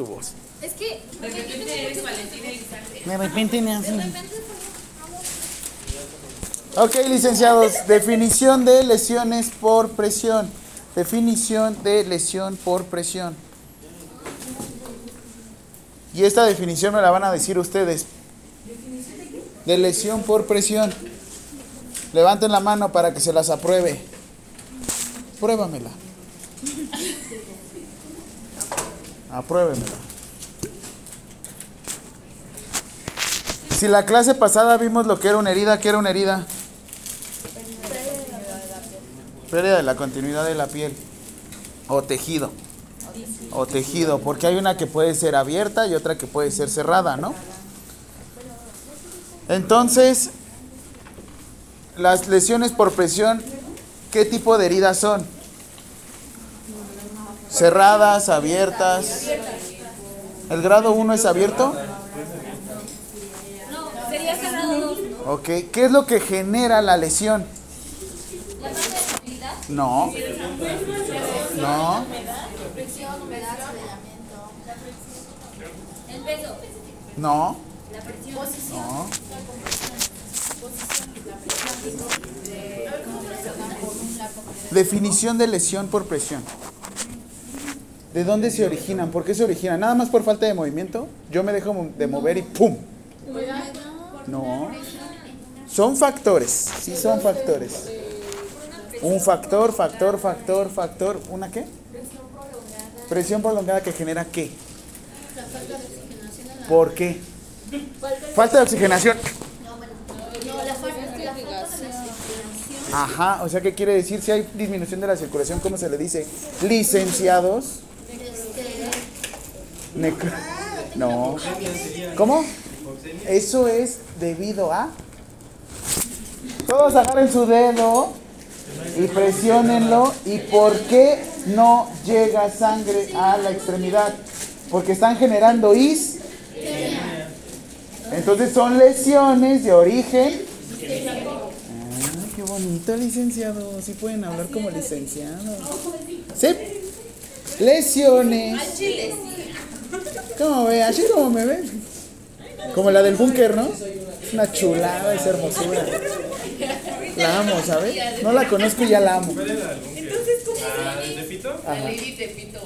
tu voz. Es que De repente eres Valentina Elizalde. De repente me de hacen. repente Ok, licenciados, definición de lesiones por presión. Definición de lesión por presión. Y esta definición me la van a decir ustedes. De lesión por presión. Levanten la mano para que se las apruebe. Pruébamela. Apruébemela. Si la clase pasada vimos lo que era una herida, ¿qué era una herida? Pérdida de la continuidad de la piel. O tejido. O tejido, porque hay una que puede ser abierta y otra que puede ser cerrada, ¿no? Entonces, las lesiones por presión, ¿qué tipo de heridas son? Cerradas, abiertas. ¿El grado 1 es abierto? No, sería cerrado. Ok, ¿qué es lo que genera la lesión? La parte de No. No. El peso, No. la presión. No. Definición de lesión por presión. ¿De dónde se originan? ¿Por qué se originan? ¿Nada más por falta de movimiento? Yo me dejo de mover y ¡pum! No. Son factores. Sí son factores. Un factor, factor, factor, factor. ¿Una qué? Presión prolongada que genera qué? ¿Por qué? Falta de oxigenación. Ajá, o sea, ¿qué quiere decir? Si hay disminución de la circulación, ¿cómo se le dice? Licenciados. Necro- No. ¿Cómo? Eso es debido a... Todos agarren su dedo y presionenlo. ¿Y por qué no llega sangre a la extremidad? Porque están generando is. Entonces son lesiones de origen. Ah, qué bonito, licenciado. Sí pueden hablar como licenciado. Sí. Lesiones. ¿Cómo ve? Así como me ve. Como la del búnker, ¿no? Es una chulada, es hermosura. La amo, ¿sabes? No la conozco y ya la amo. La Lady Tepito.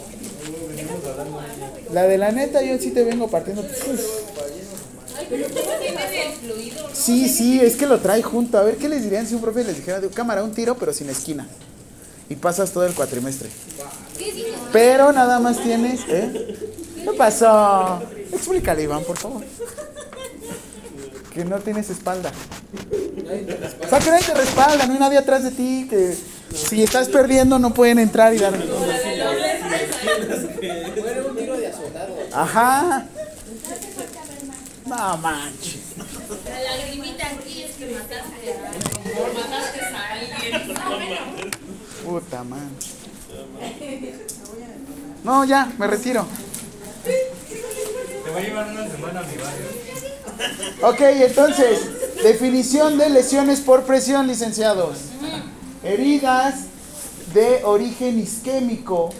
La de la neta, yo sí te vengo partiendo. Uf. Sí, sí, es que lo trae junto. A ver, ¿qué les dirían si un profe les dijera de cámara, un tiro, pero sin esquina? Y pasas todo el cuatrimestre. Pero nada más tienes, ¿eh? ¿Qué pasó? Explícale, Iván, por favor. Que no tienes espalda. O sea, que nadie te respalda, no hay nadie atrás de ti. Que si estás perdiendo, no pueden entrar y dar. Ajá. No manches. La lagrimita aquí es que mataste a... Mataste a alguien. Puta man. No, ya, me retiro. Te voy a llevar una semana a mi barrio. Ok, entonces, definición de lesiones por presión, licenciados. Heridas de origen isquémico.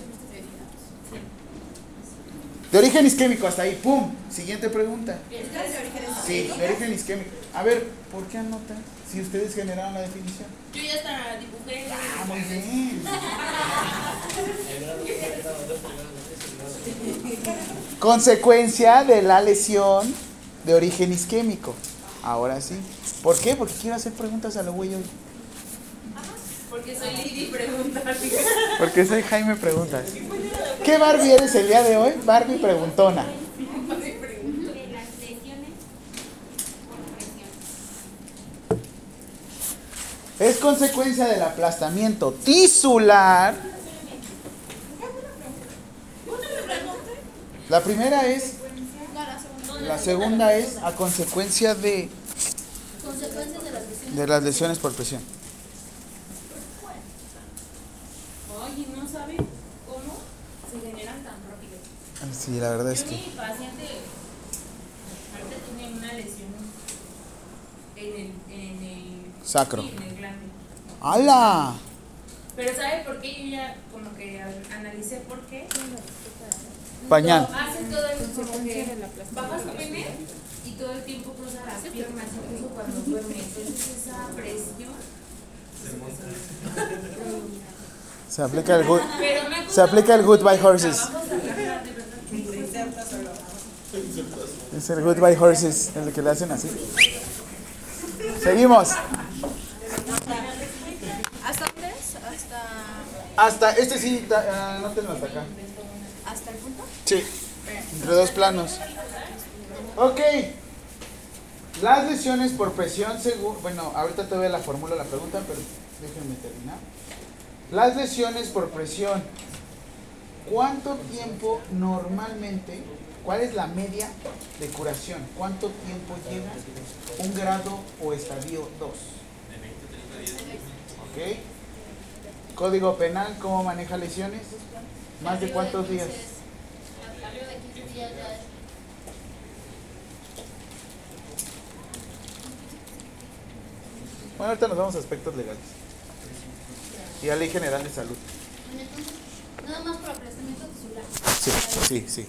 De origen isquémico, hasta ahí, ¡pum! Siguiente pregunta. Sí, de origen isquémico. A ver, ¿por qué anotan si ustedes generaron la definición? Yo ya hasta dibujé. Ah, muy bien. Consecuencia de la lesión de origen isquémico. Ahora sí. ¿Por qué? Porque quiero hacer preguntas a lo güey hoy. Porque soy Lady Preguntar. Porque soy Jaime Preguntas. ¿Qué Barbie eres el día de hoy? Barbie Preguntona. Es consecuencia del aplastamiento tisular. La primera es. La segunda es a consecuencia de, de las lesiones. de las lesiones por presión. Oye, ¿no sabe cómo se generan tan rápido? Sí, la verdad es Yo que. mi paciente ahorita tiene una lesión en el, en el Sacro. en el glande. ¡Hala! Pero ¿sabe por qué? Yo ya como que analicé por qué. Pañal. Hace todo el como que bajas tu pene y todo el tiempo cruzas las piernas, incluso cuando duermes. Entonces esa presión. Se aplica el good, se aplica el goodbye horses. Es el goodbye horses, el que le hacen así. Seguimos. ¿Hasta dónde es? Hasta, Hasta este sí, ah, anótenlo hasta acá. Sí, entre dos planos. Ok. Las lesiones por presión, según. Bueno, ahorita todavía la fórmula la pregunta, pero déjenme terminar. Las lesiones por presión. ¿Cuánto tiempo normalmente, cuál es la media de curación? ¿Cuánto tiempo lleva un grado o estadio 2? ¿Ok? Código penal, ¿cómo maneja lesiones? ¿Más de cuántos días? Arriba de 15 días ya es. Bueno, ahorita nos vamos a aspectos legales. Y a ley general de salud. Bueno, entonces, nada más por aplastamiento tisular. Sí, sí, sí.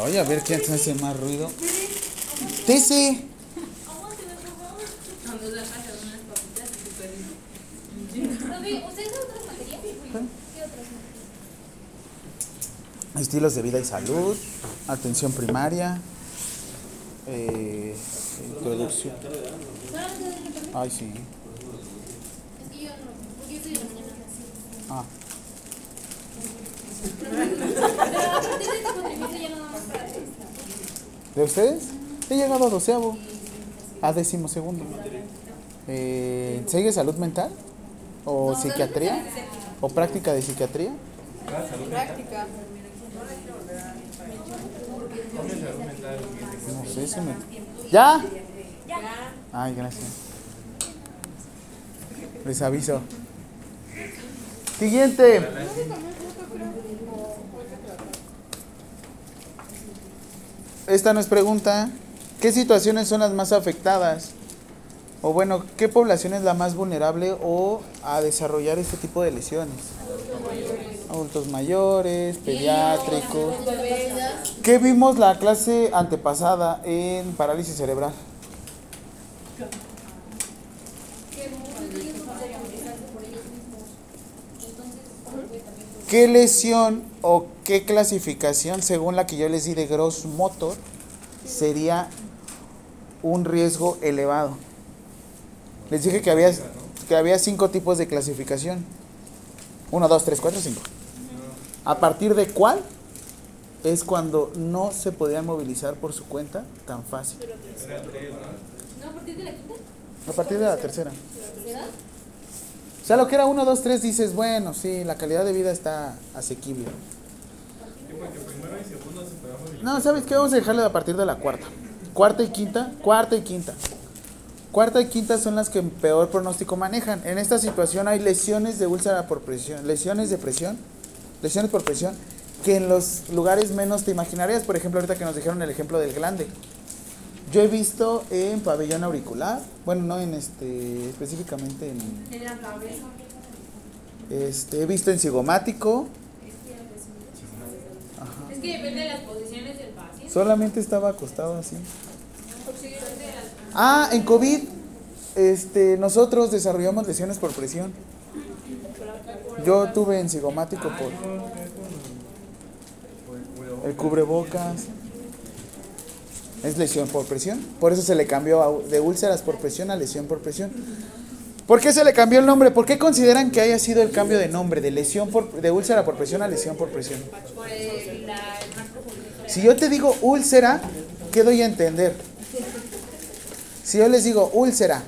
Oye, a ver quién hace más ruido. Tese. Cuando sacas unas papitas y tu perrito. Profe, ¿usted da otras materias? ¿Qué otras materias? Estilos de vida y salud. Atención primaria. Eh, introducción. Ay, sí. Es que yo no, porque yo soy de la mañana. Ah. ¿De ustedes? He llegado a doceavo. A décimo segundo. Eh, ¿Sigue salud mental? ¿O psiquiatría? ¿O práctica de psiquiatría? Práctica. No sé si me... ¿Ya? Ay, gracias. Les aviso. Siguiente. Esta no es pregunta. ¿Qué situaciones son las más afectadas? O bueno, ¿qué población es la más vulnerable o a desarrollar este tipo de lesiones? Adultos mayores, pediátricos. ¿Qué vimos la clase antepasada en parálisis cerebral? ¿Qué lesión o qué clasificación, según la que yo les di de gross motor, sería un riesgo elevado? Les dije que había, que había cinco tipos de clasificación. Uno, dos, tres, cuatro, cinco. ¿A partir de cuál es cuando no se podían movilizar por su cuenta tan fácil? ¿No a partir de la quinta? A partir de la tercera. O sea, lo que era 1, 2, 3 dices, bueno, sí, la calidad de vida está asequible. No, ¿sabes qué? Vamos a dejarle a partir de la cuarta. Cuarta y quinta, cuarta y quinta. Cuarta y quinta son las que peor pronóstico manejan. En esta situación hay lesiones de úlcera por presión, lesiones de presión, lesiones por presión, que en los lugares menos te imaginarías. Por ejemplo, ahorita que nos dijeron el ejemplo del glande. Yo he visto en pabellón auricular, bueno, no en este, específicamente en, En la cabeza. este, he visto en cigomático, Es que depende de las posiciones del paciente. solamente estaba acostado así. Ah, en COVID, este, nosotros desarrollamos lesiones por presión. Yo tuve en cigomático por el cubrebocas. Es lesión por presión. Por eso se le cambió de úlceras por presión a lesión por presión. ¿Por qué se le cambió el nombre? ¿Por qué consideran que haya sido el cambio de nombre de lesión por, de úlcera por presión a lesión por presión? Si yo te digo úlcera, ¿qué doy a entender? Si yo les digo úlcera,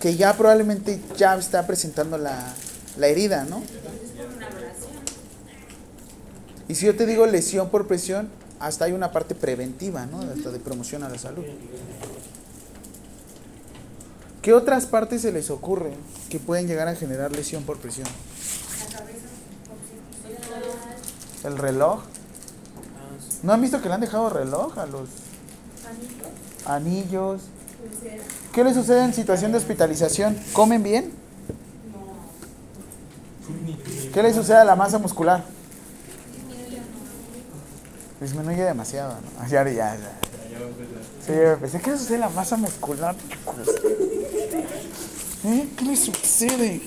que ya probablemente ya está presentando la, la herida, ¿no? Y si yo te digo lesión por presión, hasta hay una parte preventiva, ¿no? Hasta de promoción a la salud. ¿Qué otras partes se les ocurre que pueden llegar a generar lesión por presión? El reloj. ¿No han visto que le han dejado reloj a los anillos? ¿Qué les sucede en situación de hospitalización? ¿Comen bien? ¿Qué le sucede a la masa muscular? Disminuye demasiado, ¿no? Ya, ya, ya. Sí, pensé que le sucede a la masa muscular. ¿Eh? ¿Qué le sucede?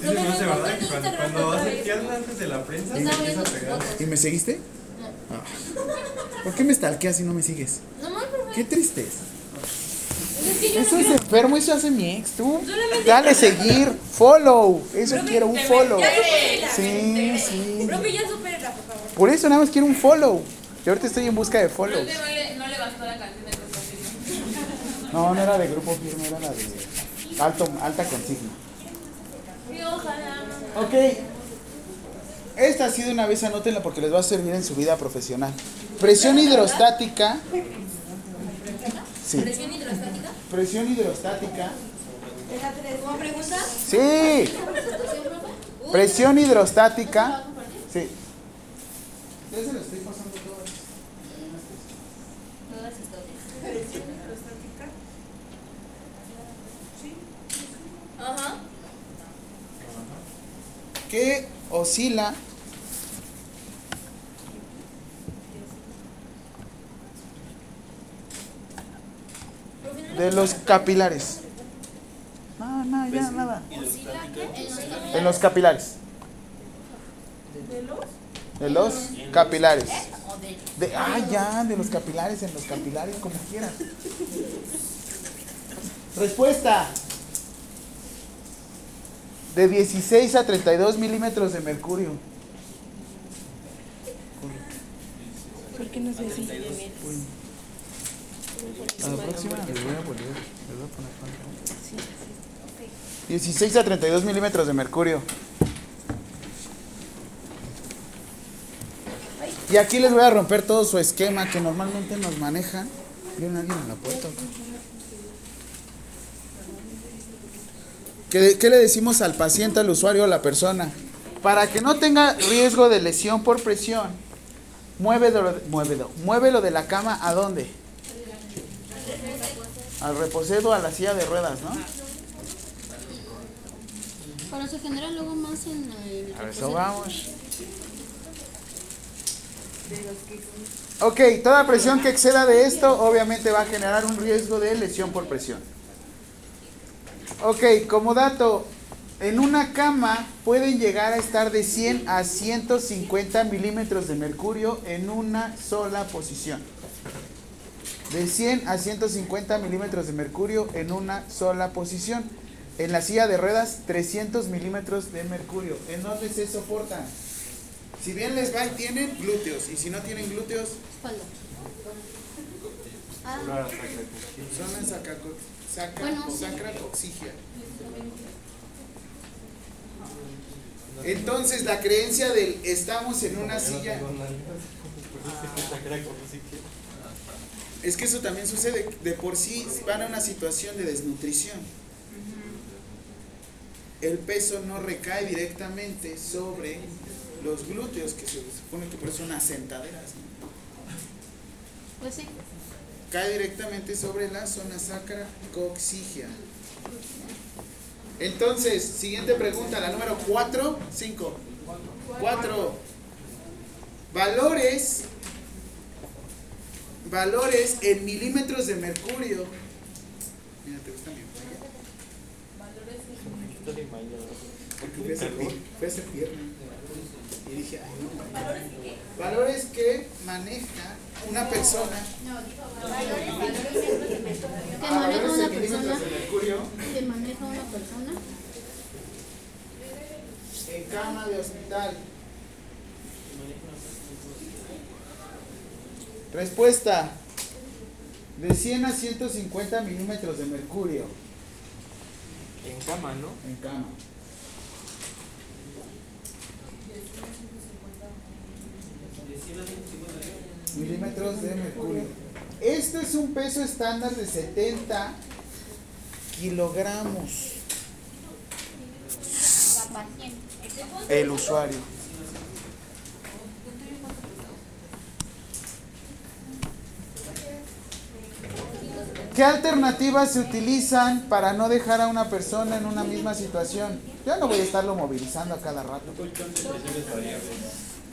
Me hace verdad que cuando, cuando hace pierna antes de la prensa se empieza a pegar. ¿Y me seguiste? Ah. ¿Por qué me stalkeas y no me sigues? No. Qué tristeza. Es que yo Eso no es quiero. enfermo, eso hace mi ex, tú. Solamente- Dale seguir, follow. Eso quiero, un follow. Sí, sí. Ya supérela, por favor. Por eso nada más quiero un follow. Yo ahorita estoy en busca de follows. Profe, no le, no le bastó la canción de Grupo Firme. No, no era de grupo firme, era la de alto, alta consigna. Ojalá. Ok. Esta ha sido una vez, anótenla porque les va a servir en su vida profesional. Presión hidrostática. Sí. ¿Presión hidrostática? Presión hidrostática. ¿Cómo pregunta? Sí. Presión hidrostática. Sí. Ya se lo estoy pasando todo. Todas historias. Ajá. Que oscila de los capilares. No, no, ya nada. En los capilares. De los capilares. De, ah, ya, de los capilares, en los capilares, como quieran. Respuesta. De 16 a 32 milímetros de mercurio. ¿Por qué no se dice A la próxima les voy a poner, les voy a poner cuánto. 16 a 32 milímetros de mercurio. Y aquí les voy a romper todo su esquema que normalmente nos manejan. ¿Vieron alguien en la puerta? ¿Qué, qué le decimos al paciente, al usuario, a la persona? Para que no tenga riesgo de lesión por presión, muévelo, muévelo, muévelo de la cama a dónde? Al reposedo, a la silla de ruedas, ¿no? Pero se genera luego más en el... A eso vamos. Ok, toda presión que exceda de esto obviamente va a generar un riesgo de lesión por presión. Ok, como dato, en una cama pueden llegar a estar de 100 a 150 milímetros de mercurio en una sola posición. De 100 a 150 milímetros de mercurio en una sola posición. En la silla de ruedas, 300 milímetros de mercurio. ¿En dónde se soportan? Si bien les va, tienen glúteos. Y si no tienen glúteos, espalda. Ah, zona sacaco- sacra Bueno, o sí. sacracoxigia. Entonces, la creencia del estamos en una silla. Es que eso también sucede. De por sí van a una situación de desnutrición. El peso no recae directamente sobre los glúteos, que se supone que por eso son asentaderas. ¿no? pues sí. Cae directamente sobre la zona sacra coxigia. Entonces, siguiente pregunta, la número 4, 5. 4. Valores valores en milímetros de mercurio. Mira, te gusta mi? Porque fui a hacer, pi- fui a hacer pierna. Y dije, ay, no. Valores que maneja una persona. Que Ah, maneja valores una en milímetros persona. de mercurio Que maneja una persona. en cama de hospital. Respuesta. De 100 a 150 milímetros de mercurio En cama, ¿no? en cama. Milímetros de mercurio. Este es un peso estándar de 70 kilogramos. El usuario. ¿Qué alternativas se utilizan para no dejar a una persona en una misma situación? Ya no voy a estarlo movilizando a cada rato.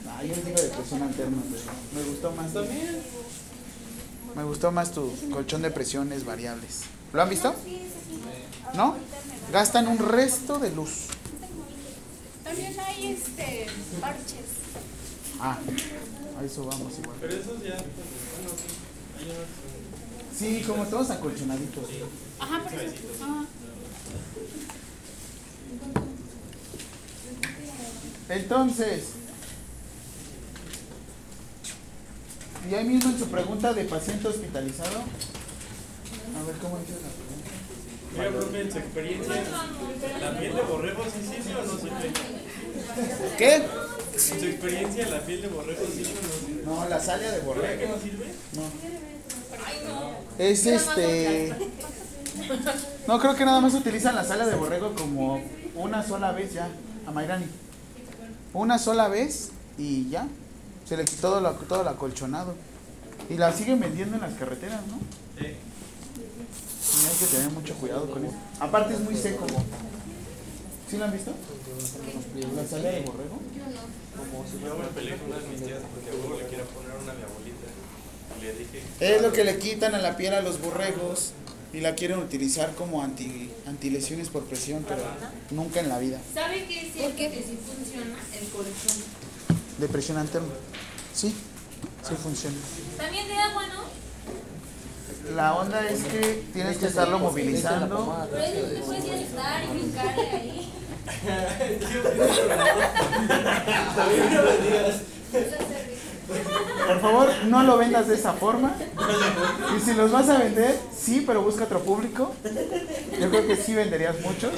Ah, yo digo de presión alterna, pero me gustó más. Me gustó más tu colchón de presiones variables. ¿Lo han visto? ¿No? Gastan un resto de luz. También hay este parches. Ah, a eso vamos igual. Pero esos ya. Sí, como todos acolchonaditos. Ajá, por eso. Ajá. Entonces, y ahí mismo en su pregunta de paciente hospitalizado, a ver cómo dice la pregunta. Oiga, profe, en su experiencia, ¿la piel de borrego sí sirve o no sirve? ¿Qué? En su experiencia, ¿la piel de borrego sirve o no sirve? No, la salia de ¿Por qué borrego. no sirve? Es este. No creo que nada más utilizan la sala de borrego como una sola vez ya a Mayrani. Una sola vez y ya. Se le quitó todo, lo, todo el acolchonado. Y la siguen vendiendo en las carreteras, ¿no? Sí. Y hay que tener mucho cuidado con eso. Aparte es muy seco. ¿Sí lo han visto? La sala de borrego. Yo me peleé con una de mis tías porque a huevo le quiero poner una a mi abuelita. Y le dije, Es lo que le quitan a la piel a los borregos y la quieren utilizar como anti, antilesiones por presión, pero nunca en la vida. ¿Sabe qué es cierto que sí funciona? El colchón. De presión alterna. Sí, sí funciona. También de agua, ¿no? La onda es que tienes que estarlo movilizando. Pero eso te puedes sentar y brincarle ahí. Por favor, no lo vendas de esa forma. Y si los vas a vender, sí, pero busca otro público. Yo creo que sí venderías muchos.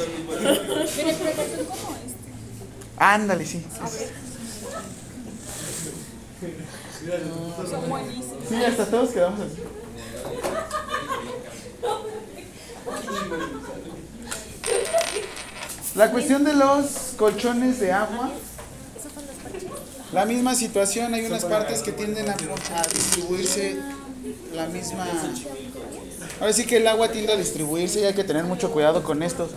Ándale, sí. Sí, hasta todos quedamos así. La cuestión de los colchones de agua. La misma situación, hay unas partes que tienden a, distribuirse la misma... Ahora sí que el agua tiende a distribuirse y hay que tener mucho cuidado con esto.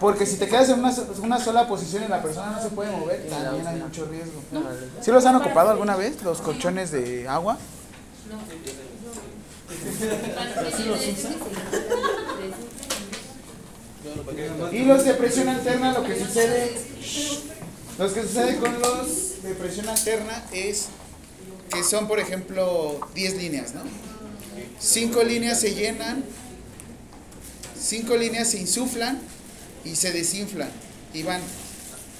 Porque si te quedas en una, so- una sola posición y la persona no se puede mover, también hay mucho riesgo. ¿Sí los han ocupado alguna vez, los colchones de agua? Y los de presión alterna, lo que sucede, lo que sucede con los de presión alterna es que son, por ejemplo, 10 líneas, ¿no? 5 líneas se llenan, 5 líneas se insuflan y se desinflan y van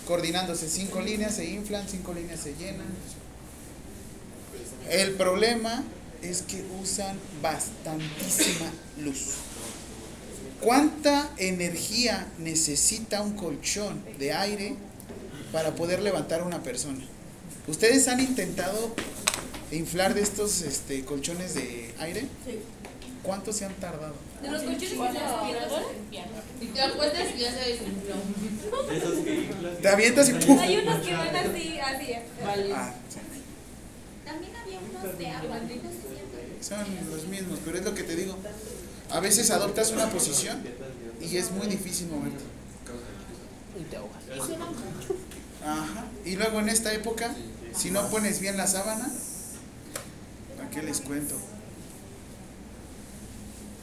coordinándose. 5 líneas se inflan, 5 líneas se llenan. El problema es que usan bastantísima luz. ¿Cuánta energía necesita un colchón de aire para poder levantar a una persona? ¿Ustedes han intentado inflar de estos este, colchones de aire? Sí. ¿Cuánto se han tardado? De los colchones que se aspirador. Y te y ya se desinfló. Te avientas y ¡pum! Hay unos que van así, así. Vale. Ah, sí. También había unos de agua. Son los mismos, pero es lo que te digo. A veces adoptas una posición y es muy difícil moverte. Ajá. Y luego en esta época, si no pones bien la sábana, ¿para qué les cuento?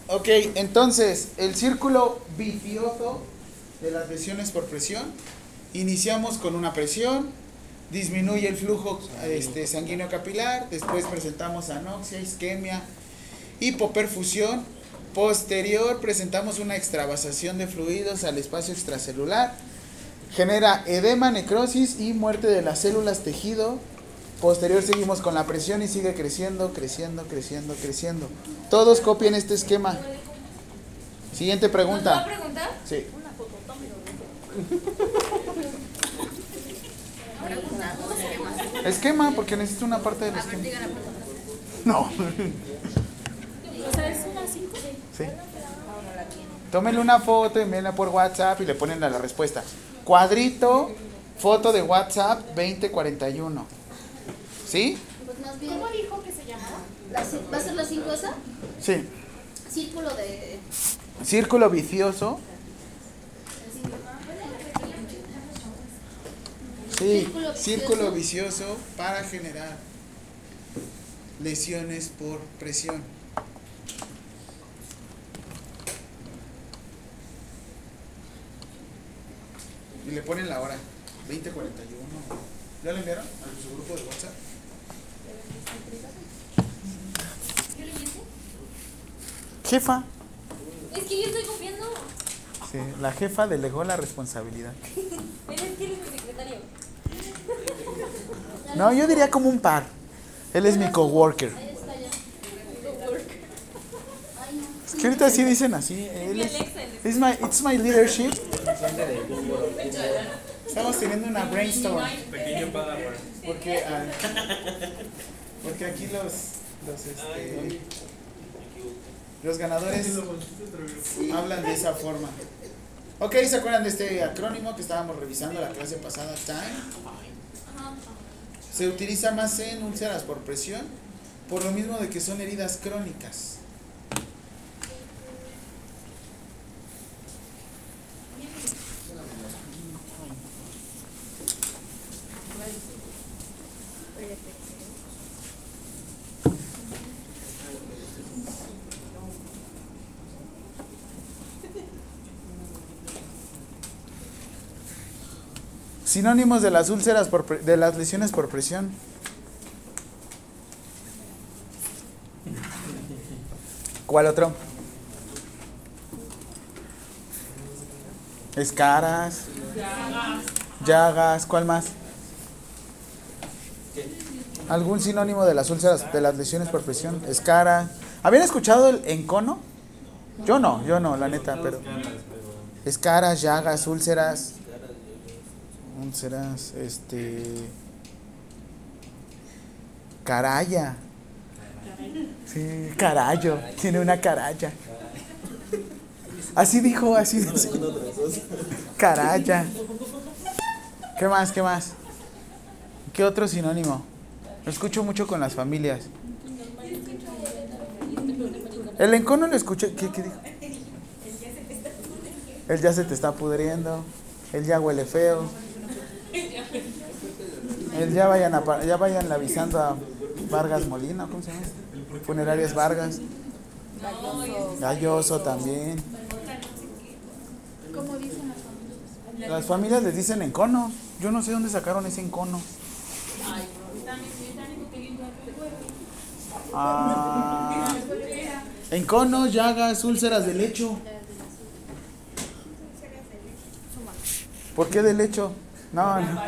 Ok, entonces, el círculo vicioso de las lesiones por presión. Iniciamos con una presión, disminuye el flujo este, sanguíneo capilar, después presentamos anoxia, isquemia, hipoperfusión. Posterior presentamos una extravasación de fluidos al espacio extracelular. Genera edema, necrosis y muerte de las células tejido. Posterior seguimos con la presión y sigue creciendo, creciendo, creciendo, creciendo. Todos copien este esquema. Siguiente ¿Nos va a pregunta. Sí. Esquema, porque necesito una parte del esquema. No. O sea, es una cinco. Sí. Tómenle una foto, envíenla por WhatsApp y le ponen a la respuesta. Cuadrito, foto de WhatsApp 2041. ¿Sí? Pues ¿Cómo dijo que se llamaba? ¿va a ser la 5 esa? Sí. Círculo de... Círculo vicioso Sí, Círculo vicioso. círculo vicioso para generar lesiones por presión. Y le ponen la hora, 2041. ¿Ya le enviaron a su grupo de WhatsApp? Jefa. Es que yo estoy copiando. Sí, la jefa delegó la responsabilidad. Él es que él es mi secretario. No, yo diría como un par. Él es mi coworker. Ahí está ya. Ay, no. Es que ahorita sí dicen así. Él es, it's my, it's my leadership. Estamos teniendo una brainstorm. Pequeño Padawan. Porque, ah, porque aquí los, los, este, los ganadores hablan de esa forma. Ok, ¿se acuerdan de este acrónimo que estábamos revisando la clase pasada? Time. Se utiliza más en úlceras por presión, por lo mismo de que son heridas crónicas. Sinónimos de las úlceras por de las lesiones por presión. ¿Cuál otro? Escaras. Llagas. ¿Cuál más? ¿Algún sinónimo de las úlceras, de las lesiones por presión? Escara. ¿Habían escuchado el encono? Yo no, yo no, la neta, pero. Escaras, llagas, úlceras. Úlceras, este. Caraya. Sí, carayo. Tiene una caraya. Así dijo, así dice. Caraya. ¿Qué más? ¿Qué más? ¿Qué otro sinónimo? Lo escucho mucho con las familias. El encono lo escuché. ¿Qué, qué dijo? Él ya se te está pudriendo. Él ya huele feo. Él ya vayan, a, ya vayan avisando a Vargas Molina, ¿cómo se llama? Funerarias Vargas. Galloso también. ¿Cómo dicen las familias? Las familias les dicen encono. Yo no sé dónde sacaron ese encono. Ah, encono, llagas, úlceras de lecho. ¿Por qué de lecho? No, no.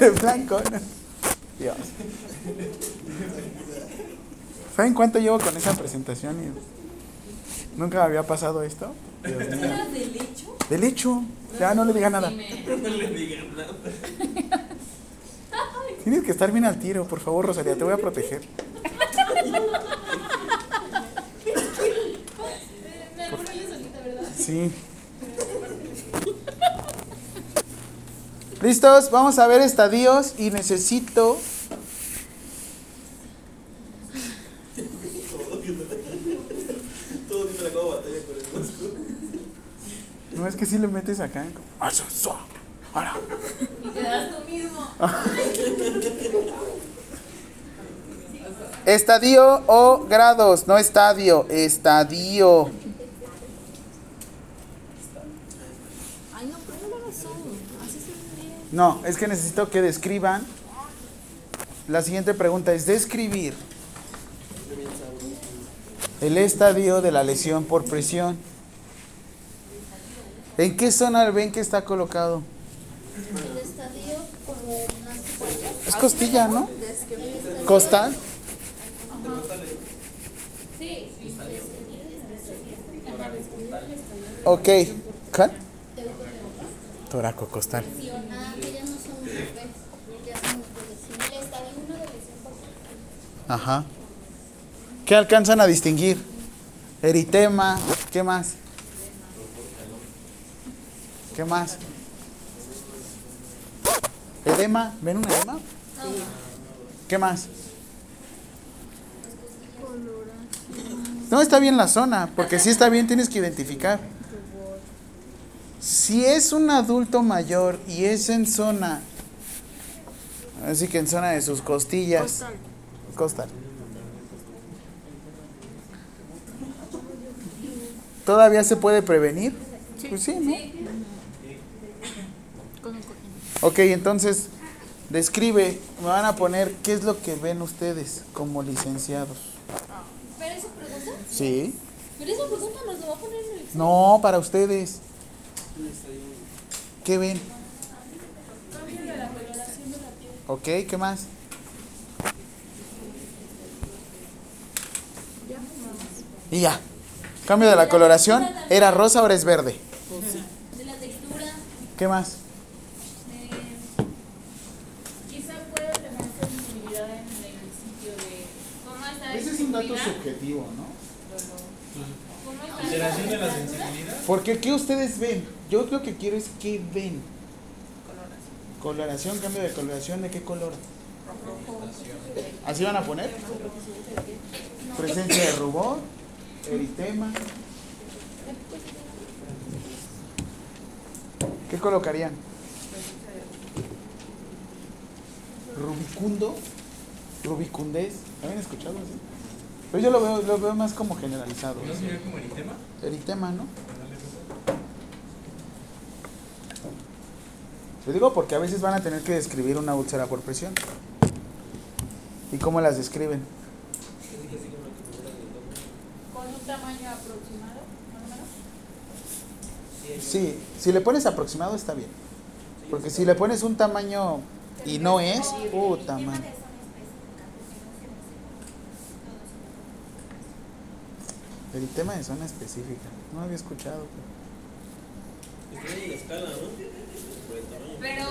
De blanco, no. Dios. ¿Saben cuánto llevo con esa presentación? Y Nunca me había pasado esto. Dios mío. ¿Del hecho? Del hecho. Ya no le diga nada. Tienes que estar bien al tiro, por favor, Rosalía, te voy a proteger. Sí. ¿Listos? Vamos a ver estadios y necesito... No es que si le metes acá. Ah, ahora. Y. Estadio o grados, no estadio, estadio. Ay, no, pero no lo son. Así se ven bien. No, es que necesito que describan. La siguiente pregunta es describir el estadio de la lesión por presión. ¿En qué zona ven que está colocado? El estadio como cuerdas. Es costilla, ¿no? Costal. Ok. ¿Cuál? Toraco costal. Ah, que ya no son bebés. Ya son de lesión. El estadio uno de lesión por presión. Ajá. ¿Qué alcanzan a distinguir? Eritema. ¿Qué más? ¿Qué más? ¿Edema? ¿Ven un edema? ¿Qué más? No, está bien la zona, porque si está bien tienes que identificar. Si es un adulto mayor y es en zona, así que en zona de sus costillas, Costal. ¿Todavía se puede prevenir? Pues sí, ¿no? Ok, entonces, describe, me van a poner qué es lo que ven ustedes como licenciados. ¿Pero esa pregunta? Sí. ¿Pero esa pregunta nos lo va a poner en el No, para ustedes. ¿Qué ven? Ok, ¿qué más? Y ya. Cambio de la coloración. Era rosa, ahora es verde. de la textura? ¿Qué más? Quizá pueda tener sensibilidad en el sitio de cómo está Ese es un dato subjetivo, ¿no? cómo está Alteración de la sensibilidad. Porque ¿qué ustedes ven? Yo lo que quiero es qué ven. Coloración, cambio de coloración, ¿de qué color? ¿Así van a poner? Presencia de rubor, eritema. ¿Qué colocarían? Rubicundo, rubicundez. ¿Habían escuchado así? Pero yo lo veo, lo veo más como generalizado. ¿No sería como eritema? Eritema, ¿no? Lo digo porque a veces van a tener que describir una úlcera por presión. ¿Y cómo las describen? con un tamaño aproximado, más o menos. Sí, si le pones aproximado está bien. Porque si le pones un tamaño y no es, puta madre. El tema de zona específica. No había escuchado. Pero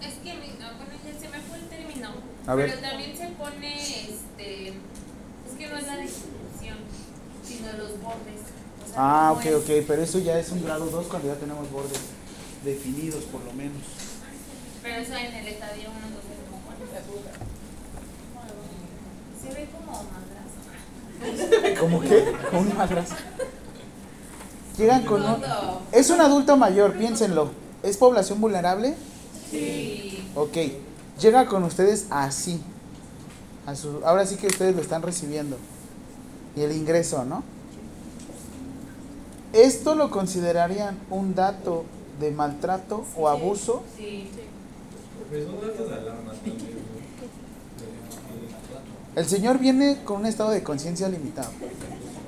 es que, mi- ah, bueno, ya se me fue el término. A ver. Pero también se pone, este, es que no es la distribución, sino los bordes. O sea, Ah, ok, es. ok. Pero eso ya es un grado 2 cuando ya tenemos bordes definidos por lo menos. Pero eso en el estadio 1, 2, 3, como cuál. Se ve como madrazo. ¿Cómo qué? Como un madrazo. Llegan con un... Es un adulto mayor, piénsenlo. ¿Es población vulnerable? Sí. Ok. Llega con ustedes así. A su, ahora sí que ustedes lo están recibiendo. Y el ingreso, ¿no? ¿Esto lo considerarían un dato de maltrato o abuso? Sí. Pues son datos de alarma también. ¿no? El señor viene con un estado de conciencia limitado.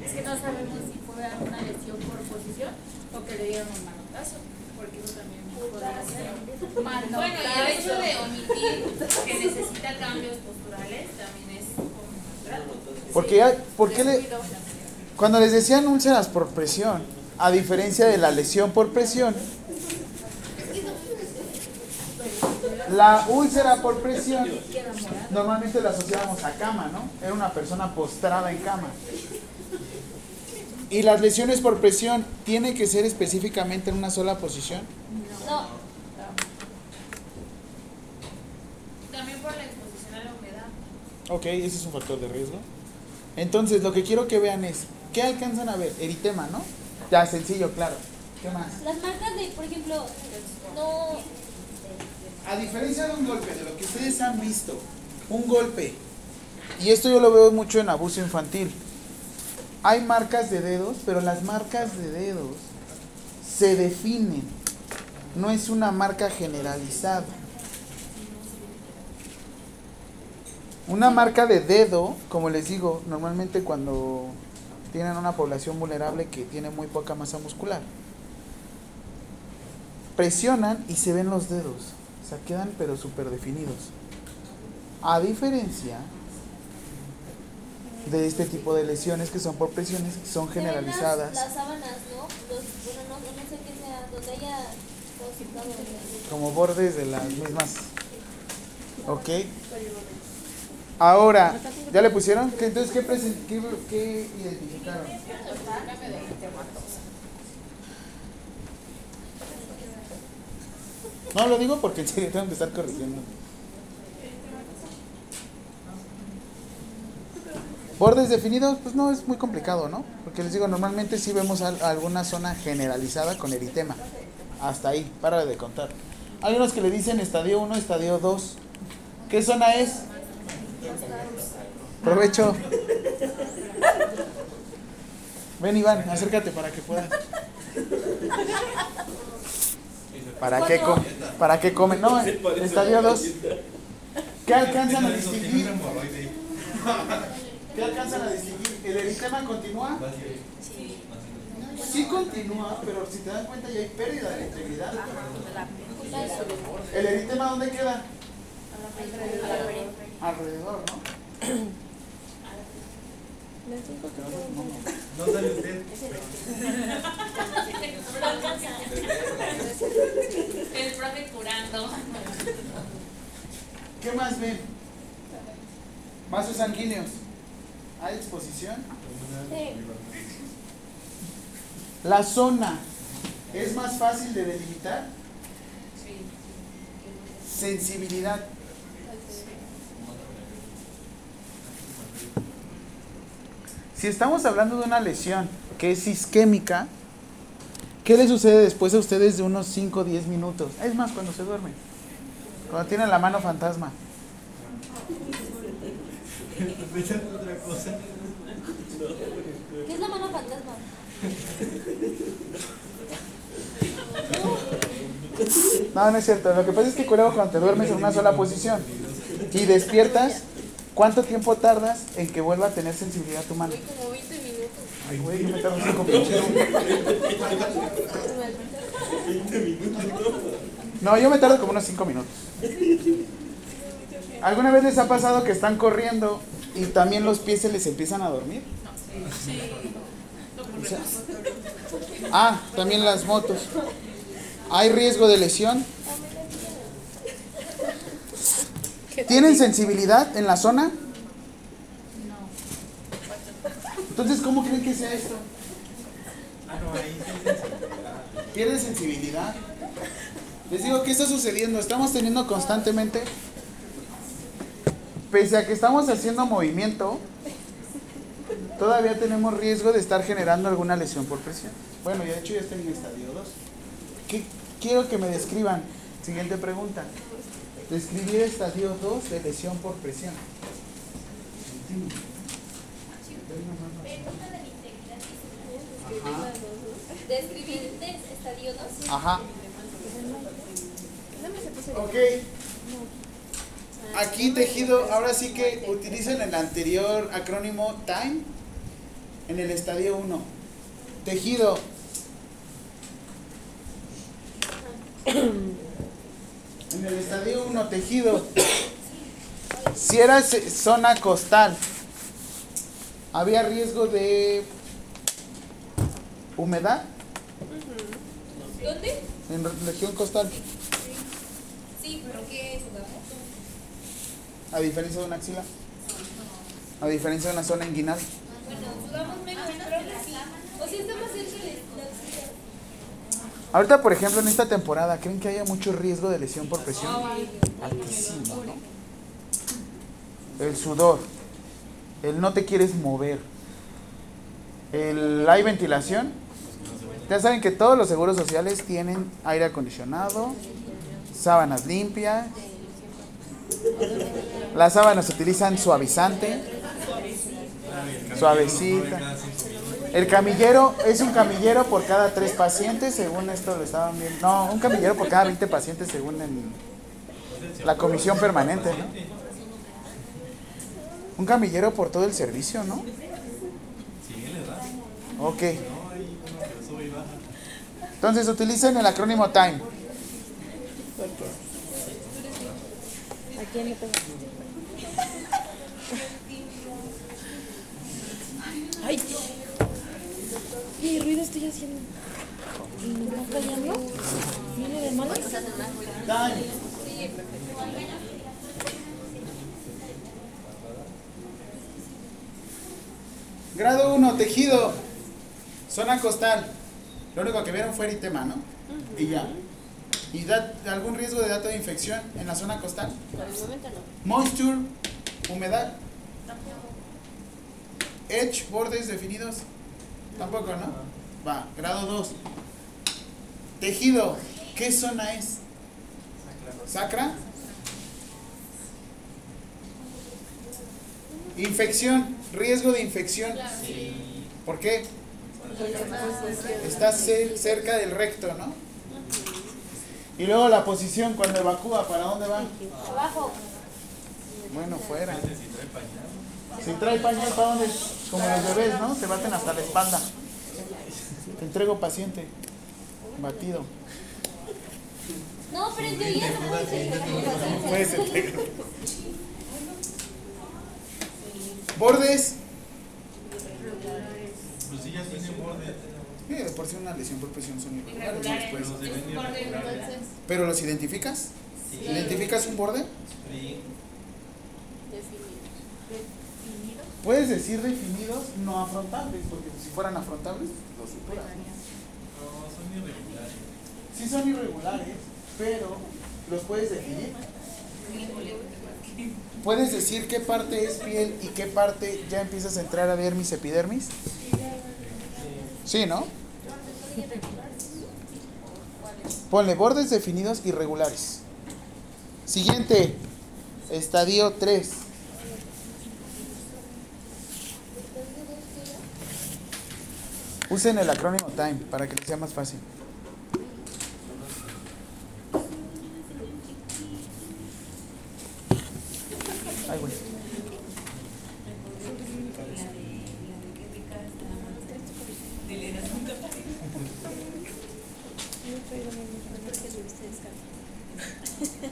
Es que no sabemos si fue una lesión por posición o que le dieron un manotazo, porque eso también podría ser manotazo. Bueno, y el hecho de omitir que necesita cambios posturales también es como maltrato. Porque ya, ¿por qué le, cuando les decían úlceras por presión, a diferencia de la lesión por presión, la úlcera por presión normalmente la asociábamos a cama, ¿no? Era una persona postrada en cama. Y las lesiones por presión tiene que ser específicamente en una sola posición. No, También por la exposición a la humedad. Ok, ese es un factor de riesgo. Entonces, lo que quiero que vean es, ¿qué alcanzan a ver? Eritema, ¿no? Ya, sencillo, claro. ¿Qué más? las marcas de, por ejemplo, no, A diferencia de un golpe, de lo que ustedes han visto, un golpe, y esto yo lo veo mucho en abuso infantil, hay marcas de dedos, pero las marcas de dedos se definen, no es una marca generalizada. Una marca de dedo, como les digo, normalmente cuando tienen una población vulnerable que tiene muy poca masa muscular, presionan y se ven los dedos. O sea, quedan pero súper definidos. A diferencia de este tipo de lesiones que son por presiones, son las- generalizadas, Las, sábanas, ¿no? Los, bueno, no, no sé qué sea, donde haya como bordes de las mismas. ¿Ok? Ahora, ¿ya le pusieron? ¿Qué- Entonces, ¿qué, qué, qué identificaron? No, lo digo porque en serio tengo que estar corrigiendo. Bordes definidos, pues no es muy complicado, ¿no? Porque les digo, normalmente sí vemos al- alguna zona generalizada con eritema. Hasta ahí, para de contar. Hay unos que le dicen estadio 1, estadio 2. ¿Qué zona es? Provecho. Ven Iván, acércate para que puedas. ¿Para qué, com- ¿Para qué comen? No, estadio 2. ¿Qué alcanzan a distinguir? ¿Qué alcanzan a distinguir? ¿El eritema continúa? Sí continúa, pero si te das cuenta ya hay pérdida de integridad. ¿El eritema dónde queda? Alrededor, ¿no? No sale usted. El profe curando. ¿Qué más ven? Vasos sanguíneos. ¿Hay exposición? La zona es más fácil de delimitar. Sensibilidad. Si estamos hablando de una lesión que es isquémica, ¿qué le sucede después a ustedes de unos 5 o 10 minutos? Es más, cuando se duermen. Cuando tienen la mano fantasma. ¿Qué es la mano fantasma? No, no es cierto. Lo que pasa es que luego cuando te duermes en una sola posición y despiertas, ¿cuánto tiempo tardas en que vuelva a tener sensibilidad tu mano? Como 20 minutos. Ay, güey, yo me tardo cinco minutos. No, yo me tardo como unos 5 minutos. ¿Alguna vez les ha pasado que están corriendo y también los pies se les empiezan a dormir? O sea, ah, también las motos. ¿Hay riesgo de lesión? ¿Tienen sensibilidad en la zona? Entonces, ¿cómo creen que sea esto? Ah, no, ahí. ¿Pierde sensibilidad? Les digo, ¿qué está sucediendo? Estamos teniendo constantemente, pese a que estamos haciendo movimiento, todavía tenemos riesgo de estar generando alguna lesión por presión. Bueno, ya de hecho ya estoy en estadio 2. ¿Qué quiero que me describan? Siguiente pregunta. Describir estadio 2 de lesión por presión. Pregunta de la integridad. Describir de estadio 2. Ajá. Ok. Aquí tejido, ahora sí que utilizan el anterior acrónimo TIME en el estadio 1. Tejido. En el estadio 1, tejido. Si era zona costal, había riesgo de humedad ¿Dónde? en re- región costal, Sí, pero ¿qué jugamos? a diferencia de una axila, a diferencia de una zona inguinal. Bueno, sudamos menos, que sí. O sea, está más cerca de la axila. Ahorita, por ejemplo, en esta temporada, ¿creen que haya mucho riesgo de lesión por presión? Altísimo. El sudor, el no te quieres mover, el hay ventilación. Ya saben que todos los seguros sociales tienen aire acondicionado, sábanas limpias. Las sábanas utilizan suavizante, suavecita. El camillero es un camillero por cada tres pacientes, según esto lo estaban viendo. No, un camillero por cada 20 pacientes, según en la comisión permanente, ¿no? Un camillero por todo el servicio, ¿no? Sí, le da. Ok. Entonces utilicen el acrónimo TIME. ¿A quién le pega? Ay, ¿qué ruido estoy haciendo? ¿Y me está fallando? ¿Viene de malas? TIME. Grado 1, tejido. Zona costal. Lo único que vieron fue eritema, ¿no? Y ya. ¿Y da algún riesgo de dato de infección en la zona costal? Por el momento no. Moisture, humedad. Edge, bordes definidos. Tampoco, ¿no? Va, grado 2. Tejido, ¿qué zona es? ¿Sacra? Infección, riesgo de infección. ¿Por qué? Está cer- cerca del recto, ¿no? Y luego la posición cuando evacúa, ¿para dónde va? Abajo. Bueno, fuera. Si trae pañal, ¿para dónde? Como los bebés, ¿no? Se baten hasta la espalda. Te entrego paciente. Batido. No, pero en teoría no. Puedes. Bordes. Pues sí, ya tiene borde. Sí, de por sí una lesión por presión son irregulares. ¿no? Irregulares. Después. Pero se ven Es un borde irregulares. entonces. ¿Pero los identificas? Sí. ¿Identificas un borde? Sí. Puedes decir definidos no afrontables, porque si fueran afrontables, los superas. No, son irregulares. Sí son irregulares, pero los puedes definir. ¿Puedes decir qué parte es piel y qué parte ya empiezas a entrar a dermis, epidermis? Sí, ¿no? Ponle bordes definidos irregulares. Siguiente, estadio 3. Usen el acrónimo TIME para que les sea más fácil.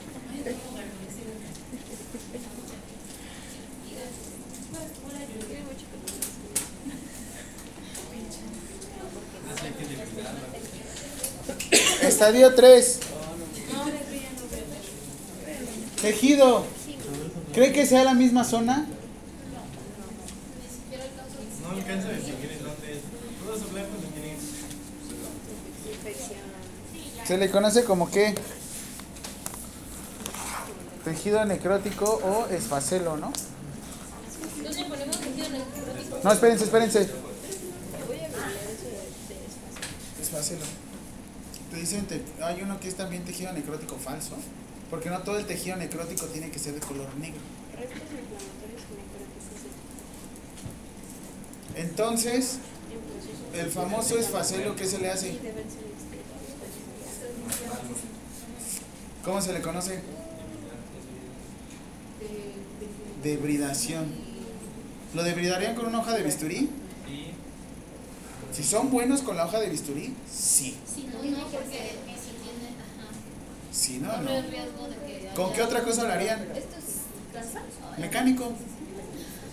Estadio 3. Tejido. ¿Cree que sea la misma zona? No alcanza a distinguir el lote. Todos son blancos tienen. Se le conoce como qué? Tejido necrótico o esfacelo, ¿no? ¿Dónde ponemos tejido necrótico? No, espérense, espérense. Esfacelo. Te dicen, hay uno que es también tejido necrótico falso, porque no todo el tejido necrótico tiene que ser de color negro. Entonces, el famoso esfacelo, ¿qué se le hace? ¿Cómo se le conoce? Debridación. ¿Lo debridarían con una hoja de bisturí? Si son buenos con la hoja de bisturí, sí. Si no, no, porque si tiene, ajá. Si no, no. riesgo de que. ¿Con qué otra cosa lo harían? ¿Esto es gasa? Mecánico.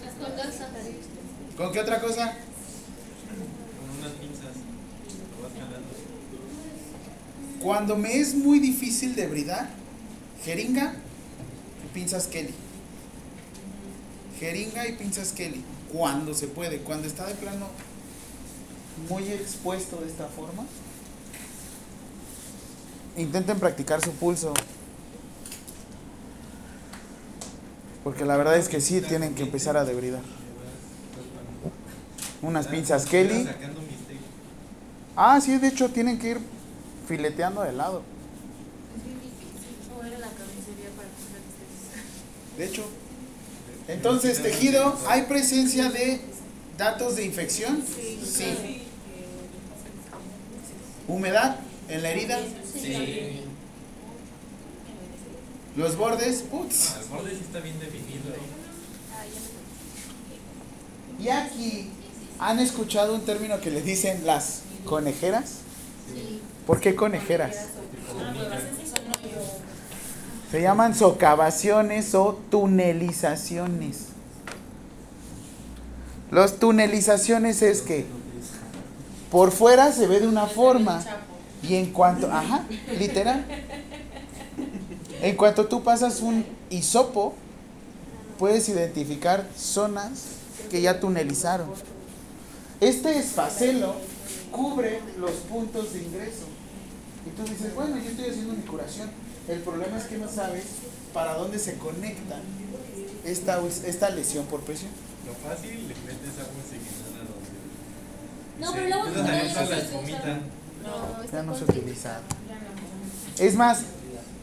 Es con gasa. ¿Con qué otra cosa? Con unas pinzas. Lo vas jalando. Cuando me es muy difícil debridar, jeringa y pinzas Kelly. Jeringa y pinzas Kelly. Cuando se puede, cuando está de plano muy expuesto de esta forma, intenten practicar su pulso. Porque la verdad es que sí tienen que empezar a debridar. Unas pinzas Kelly. Ah, sí, de hecho tienen que ir fileteando de lado. De hecho. Entonces, tejido, ¿hay presencia de datos de infección? Sí. ¿Humedad en la herida? Sí. ¿Los bordes? Putz. Ah, el borde sí está bien definido ahí. Y aquí, ¿han escuchado un término que le dicen las conejeras? ¿Por qué conejeras? Se llaman socavaciones o tunelizaciones. Los tunelizaciones es que por fuera se ve de una forma y en cuanto, ajá, literal. En cuanto tú pasas un hisopo, puedes identificar zonas que ya tunelizaron. Este esfacelo cubre los puntos de ingreso. Y tú dices, bueno, yo estoy haciendo mi curación. El problema es que no sabes para dónde se conecta esta, esta lesión por presión. lo fácil, le metes agua. No, pero luego no también ya no se las se usa. vomitan. Ya no se utiliza. Es más,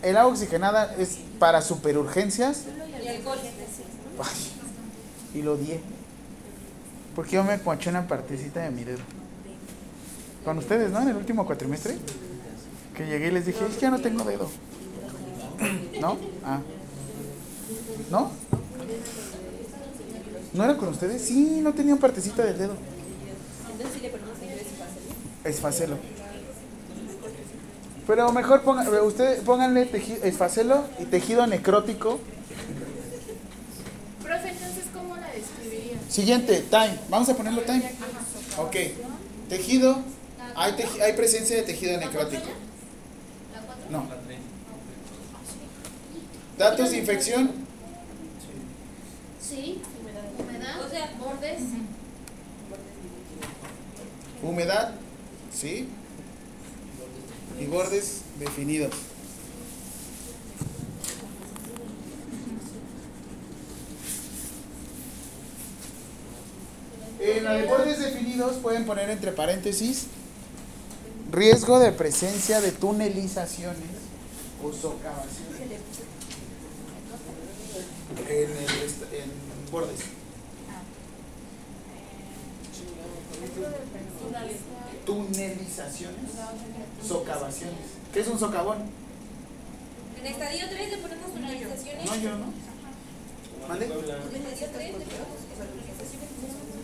el agua oxigenada es para superurgencias. Y alcohol. Ay, y lo odié. Porque yo me coaché una partecita de mi dedo. Con ustedes, ¿no? En el último cuatrimestre. Que llegué y les dije, es que ya no tengo dedo. ¿No? Ah. ¿No? ¿No era con ustedes? Sí, no tenían partecita del dedo. Esfacelo. Pero mejor pongan, ustedes pónganle tejido, esfacelo y tejido necrótico. Profe, entonces, ¿cómo la describiría? Siguiente, time. Vamos a ponerlo time. Ok. Tejido. Hay, teji- hay presencia de tejido necrótico. No. Datos de infección. Sí, humedad, O sea, bordes, Humedad. Sí. Y bordes definidos. En la de bordes definidos pueden poner entre paréntesis riesgo de presencia de tunelizaciones o socavaciones en, el en bordes. Tunelizaciones, socavaciones. ¿Qué es un socavón? en estadio 3 le ponemos finalizaciones. No, yo no. ¿Mande? En estadio 3 le ponemos.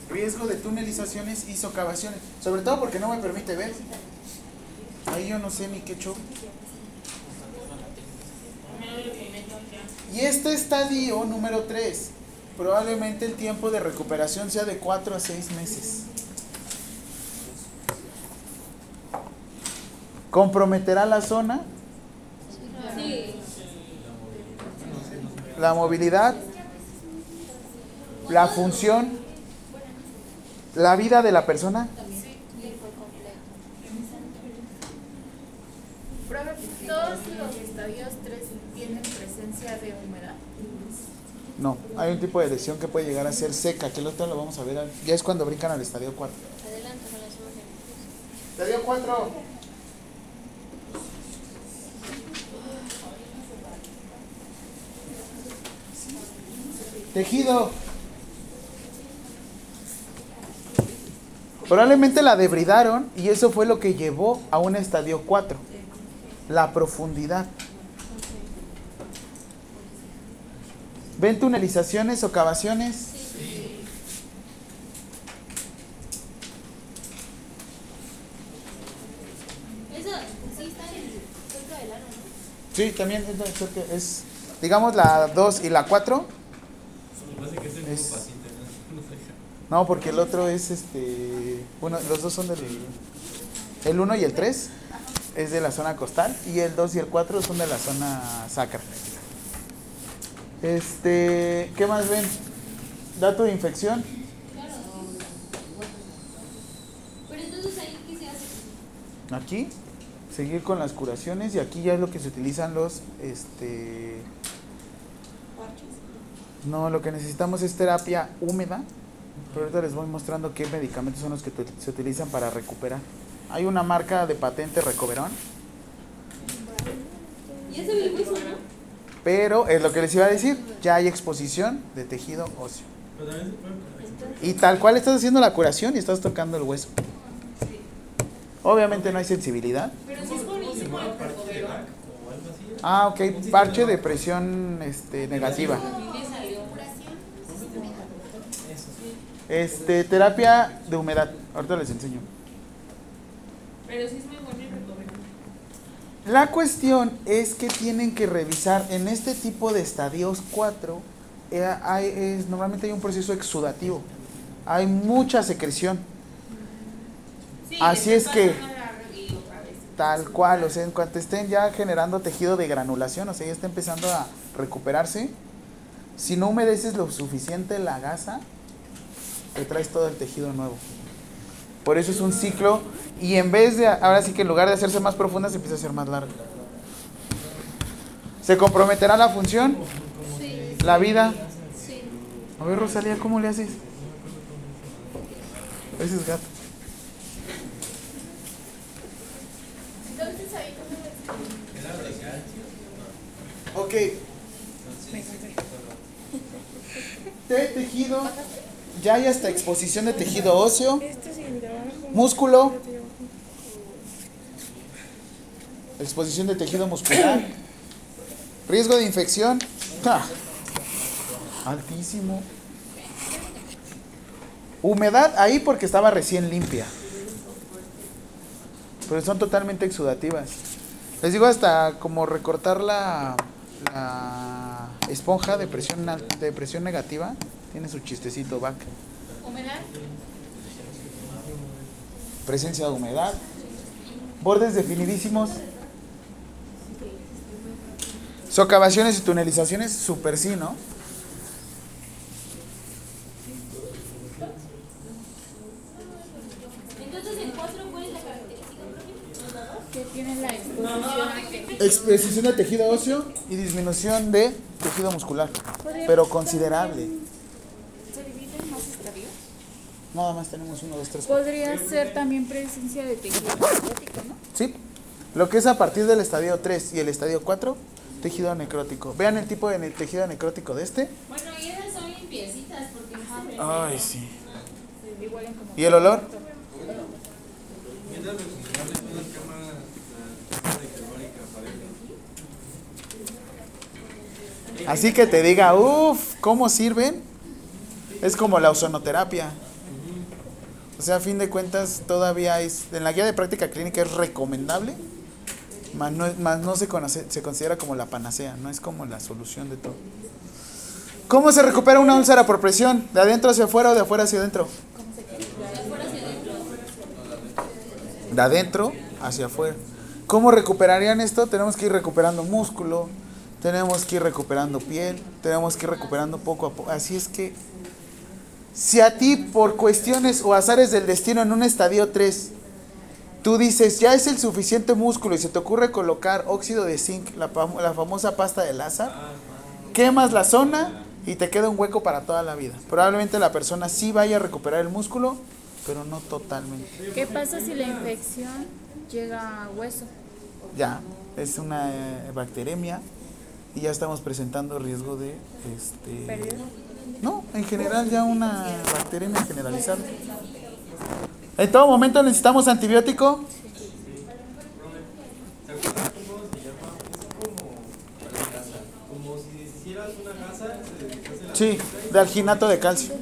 Riesgo de tunelizaciones y socavaciones. Sobre todo porque no me permite ver. Ahí yo no sé ni qué show. Y este estadio número 3, probablemente el tiempo de recuperación sea de 4 a 6 meses. ¿Comprometerá la zona? Sí. la movilidad, la función, la vida de la persona. ¿todos los estadios 3 tienen presencia de humedad? No, hay un tipo de lesión que puede llegar a ser seca, que el otro lo vamos a ver, al- ya es cuando brincan al estadio 4. adelante con las imágenes. Estadio 4. Tejido. Probablemente la debridaron y eso fue lo que llevó a un estadio 4. La profundidad. ¿Ven tunelizaciones o cavaciones? Eso sí está en cerca del ano, ¿no? Sí, también es digamos la 2 y la 4. Parece que es el Es- paciente, ¿no? No porque el otro es este. Bueno, los dos son del. El 1 y el 3 es de la zona costal y el 2 y el 4 son de la zona sacra. Este. ¿Qué más ven? Dato de infección. Pero entonces ahí, ¿qué se hace? Aquí, seguir con las curaciones y aquí ya es lo que se utilizan los. Este. No, lo que necesitamos es terapia húmeda. Pero ahorita les voy mostrando qué medicamentos son los que se utilizan para recuperar. Hay una marca de patente Recoverón, Ya se ve el hueso, ¿no? pero es lo que les iba a decir, ya hay exposición de tejido óseo. Y tal cual estás haciendo la curación y estás tocando el hueso. Obviamente no hay sensibilidad. Pero sí es buenísimo el. Ah, ok, parche de presión este, negativa. Y le salió. Este, terapia de humedad. Ahorita les enseño. Pero sí es muy bueno recoverón. La cuestión es que tienen que revisar en este tipo de estadios 4, eh, hay, es, normalmente hay un proceso exudativo, hay mucha secreción, Sí, Así es que- y tal cual, o sea, en cuanto estén ya generando tejido de granulación, o sea, ya está empezando a recuperarse, si no humedeces lo suficiente la gasa, te traes todo el tejido nuevo. Por eso es un ciclo y en vez de, ahora sí que en lugar de hacerse más profunda, se empieza a hacer más larga. ¿Se comprometerá la función? Sí, ¿La vida? sí. A ver, Rosalía, ¿cómo le haces? Ese es gato. Entonces ahí cómo Ok. Tejido. Ya hay hasta exposición de tejido óseo, músculo, exposición de tejido muscular, riesgo de infección. ¡Ja! Altísimo. Humedad ahí porque estaba recién limpia. Pero son totalmente exudativas. Les digo hasta como recortar la, la esponja de presión, de presión negativa. Tiene su chistecito back. ¿Humedad? Presencia de humedad. Bordes definidísimos. Socavaciones y tunelizaciones, super sí, ¿no? Entonces el 4, ¿cuál es la característica propia? Que tiene la exposición a Exposición de tejido óseo y disminución de tejido muscular. Pero considerable. ¿Se divide en más estadios? Nada más tenemos uno, dos, tres, cuatro. Podría ser también presencia de tejido necrótico, ¿no? ¿Sí? Lo que es a partir del estadio 3 y el estadio 4, tejido necrótico. Vean el tipo de ne- tejido necrótico de este. Bueno, y esas son limpiecitas porque Ay, sí. Como ¿Y el olor? Así que te diga, uff, ¿cómo sirven? Es como la ozonoterapia. O sea, a fin de cuentas, todavía es, en la guía de práctica clínica es recomendable, más no, más no se, conoce, se considera como la panacea, no es como la solución de todo. ¿Cómo se recupera una úlcera por presión? ¿De adentro hacia afuera o de afuera hacia adentro? De adentro hacia afuera. ¿Cómo recuperarían esto? Tenemos que ir recuperando músculo, tenemos que ir recuperando piel, tenemos que ir recuperando poco a poco. Así es que, si a ti por cuestiones o azares del destino en un estadio 3, tú dices, ya es el suficiente músculo y se te ocurre colocar óxido de zinc, la, la famosa pasta de Lázaro, quemas la zona y te queda un hueco para toda la vida. Probablemente la persona sí vaya a recuperar el músculo, pero no totalmente. ¿Qué pasa si la infección llega a hueso? ya es una eh, bacteremia y ya estamos presentando riesgo de este. No en general ya una bacteremia generalizada. En todo momento necesitamos antibiótico. Sí de alginato de calcio.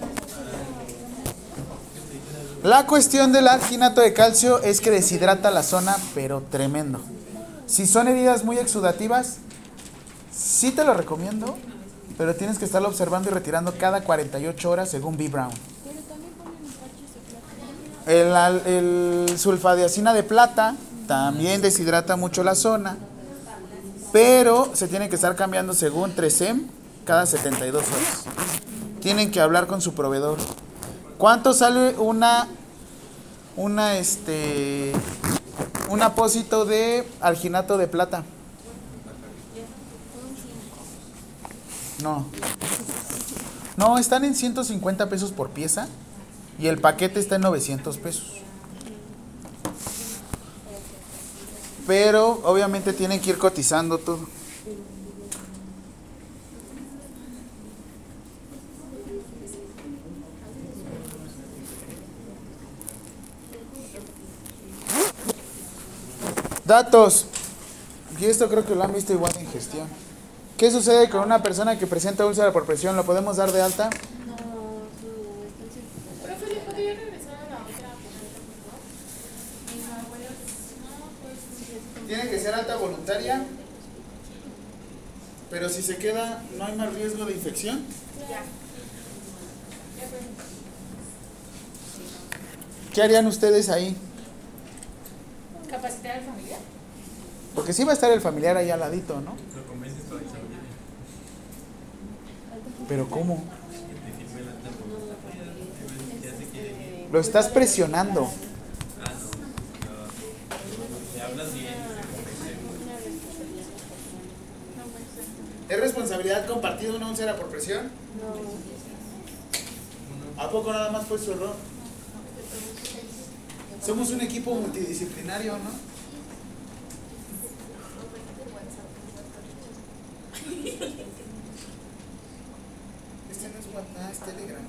La cuestión del alginato de calcio es que deshidrata la zona pero tremendo. Si son heridas muy exudativas sí te lo recomiendo pero tienes que estarlo observando y retirando cada 48 horas según B. Brown. El, al- el sulfadiacina de plata también deshidrata mucho la zona, pero se tiene que estar cambiando según 3M cada 72 horas. Tienen que hablar con su proveedor. ¿Cuánto sale una una este un apósito de alginato de plata? No. No, están en 150 pesos por pieza y el paquete está en 900 pesos. Pero obviamente tienen que ir cotizando todo. Datos. Y esto creo que lo han visto igual en gestión. ¿Qué sucede con una persona que presenta úlcera por presión? ¿Lo podemos dar de alta? Profe, ¿le podría regresar a la otra no, pues, Tiene que ser alta voluntaria. Pero si se queda, ¿no hay más riesgo de infección? ¿Qué harían ustedes ahí? ¿Capacitar al familiar? Porque sí va a estar el familiar ahí al ladito, ¿no? Lo convences para que se olvide. Pero ¿cómo? Te firme la tapa. Ya se quiere ir. Lo estás presionando. No. No. ¿Es responsabilidad compartida una úlcera por presión? ¿A poco nada más fue su error? Somos un equipo multidisciplinario, ¿no? Este no es WhatsApp, es Telegram.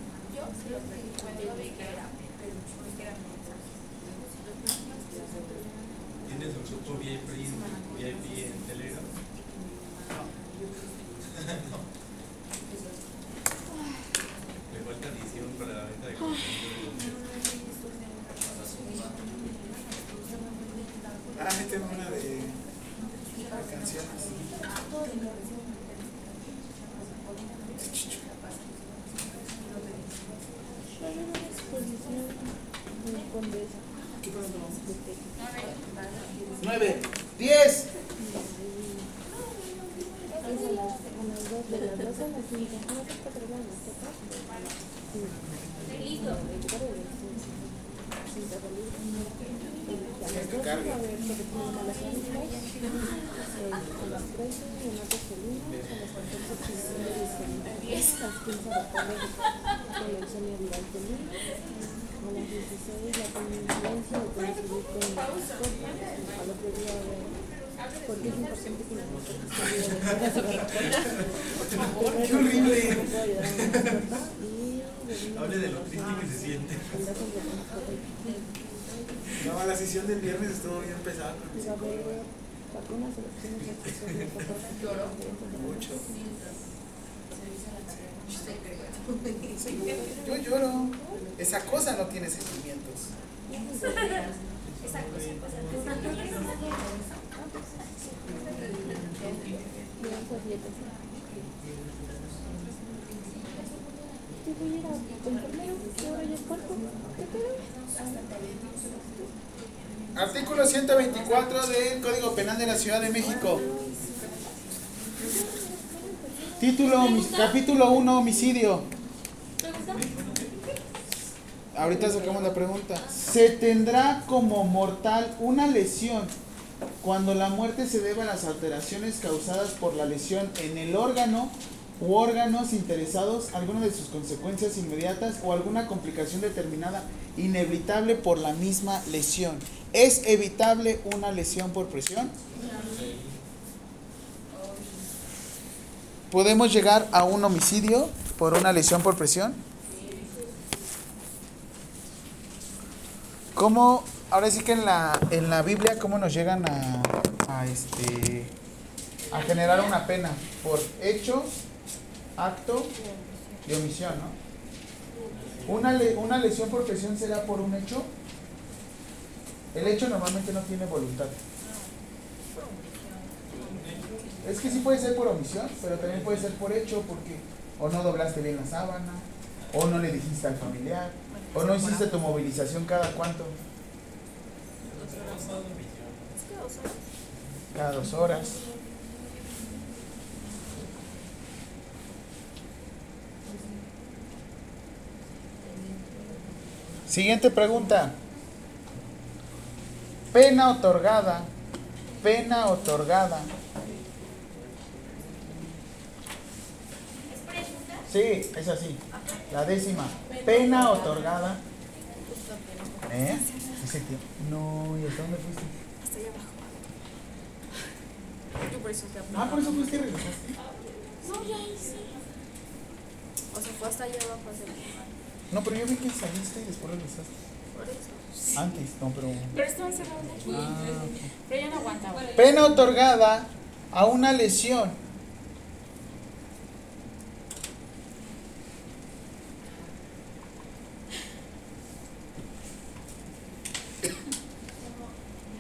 ¿Tienes un grupo VIP, VIP en Telegram? Le falta edición para la venta de contenido. Ah, tengo una de, de canciones. Hay una exposición de Condesa. ¿Qué pasó? Nueve, diez. Hay a las, a las dos, de las dos a las cinco. No sé cuatro de las otras. Sí. Listo. Es que cargue. A ver, porque tienen a las once, eh, a las trece, Renato Salinas, a las catorce, Cristina Vizcaíno, a las quince, Rafael Elecciones Vidal Pelín, a las dieciséis, la convivencia de coincidir con mascotas, al otro día, a ver, porque es que qué horrible. Hable de lo triste que se siente. No, la sesión del viernes estuvo bien pesada. Mucho. Yo lloro. Esa cosa no tiene sentimientos. Diversas dietas. Te voy a ir a enfermero, que ahora ya es cuarto. ¿Te quedas? Artículo 124 del Código Penal de la Ciudad de México. Título, capítulo 1, homicidio. Ahorita sacamos la pregunta. Se tendrá como mortal una lesión cuando la muerte se deba a las alteraciones causadas por la lesión en el órgano u órganos interesados, alguna de sus consecuencias inmediatas o alguna complicación determinada inevitable por la misma lesión. ¿Es evitable una lesión por presión? ¿Podemos llegar a un homicidio por una lesión por presión? ¿Cómo, ahora sí que en la, en la Biblia, cómo nos llegan a, a, este, a generar una pena? Por hecho, acto y omisión, ¿no? Una, le- una lesión por presión será por un hecho. El hecho normalmente no tiene voluntad. Es que sí puede ser por omisión, pero también puede ser por hecho, porque o no doblaste bien la sábana, o no le dijiste al familiar, o no hiciste tu movilización cada cuánto. Cada dos horas. Siguiente pregunta. Pena otorgada. Pena otorgada. Sí, es así. La décima. Pena otorgada. ¿Eh? No, ¿y hasta dónde fuiste? Hasta allá abajo. Yo por eso a Ah, por eso fuiste y regresaste. No, ya hice. O sea, fue hasta allá abajo a hacer. No, pero yo vi que saliste y después regresaste. Por eso. Antes, no, pero. Pero estaban cerrados. Ah, ok. Pero ya no aguantaba. Pena otorgada a una lesión.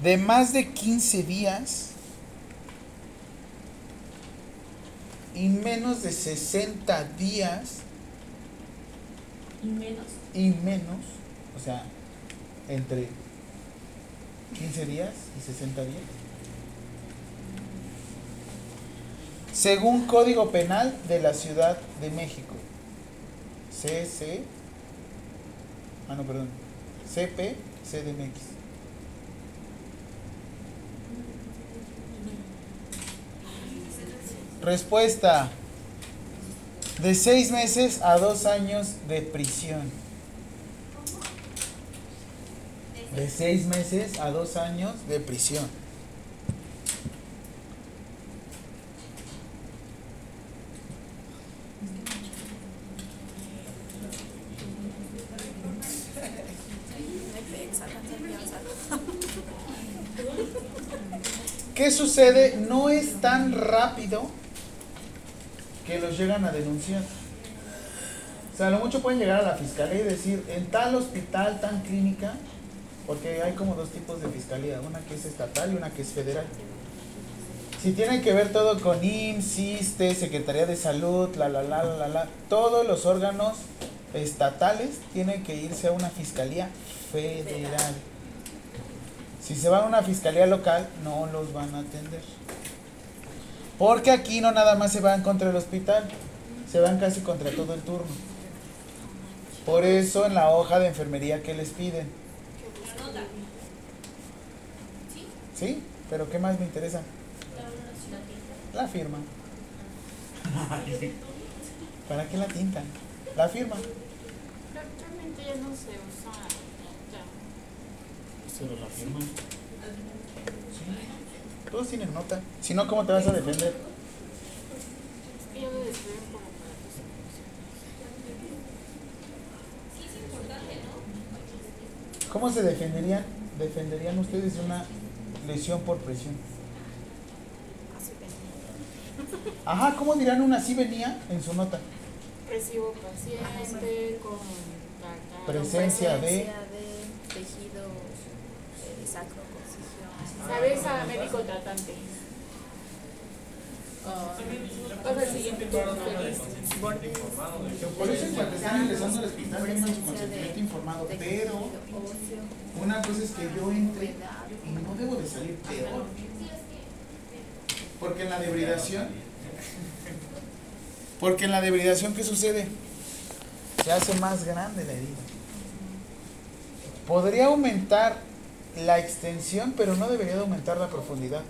De más de 15 días y menos de 60 días Y menos. y menos, o sea, entre 15 días y 60 días. Según Código Penal de la Ciudad de México. CC. Ah, no, perdón. CP CDMX. Respuesta. De seis meses a dos años de prisión. de seis meses a dos años de prisión. ¿Qué sucede? No es tan rápido que los llegan a denunciar. O sea, a lo mucho pueden llegar a la fiscalía y decir, en tal hospital, tan clínica, porque hay como dos tipos de fiscalía, una que es estatal y una que es federal. Si tienen que ver todo con IMSS, ISTE, Secretaría de Salud, la, la, la, la, la, todos los órganos estatales tienen que irse a una fiscalía federal. Si se van a una fiscalía local, no los van a atender. Porque aquí no nada más se van contra el hospital, se van casi contra todo el turno. Por eso en la hoja de enfermería que les piden. ¿Sí? Pero ¿qué más me interesa? La firma. ¿Para qué la tintan? La firma. Actualmente ya no se usa. Pero la firma. Sí. Todos tienen nota. Si no, ¿cómo te vas a defender? ¿Cómo se defenderían? ¿Defenderían ustedes de una lesión por presión? Ajá, ¿cómo dirán una así venía en su nota? Recibo paciente con tal, Presencia de... de tejido eh, sacro, concisión. ¿Sabes a médico tratante? Bordes Por eso en cuanto están ingresando al hospital tengan su consentimiento informado, pero una cosa es que yo entre y no debo de salir peor. Porque en la debridación, porque en la debridación, ¿qué sucede? Se hace más grande la herida. Podría aumentar la extensión, pero no debería de aumentar la profundidad.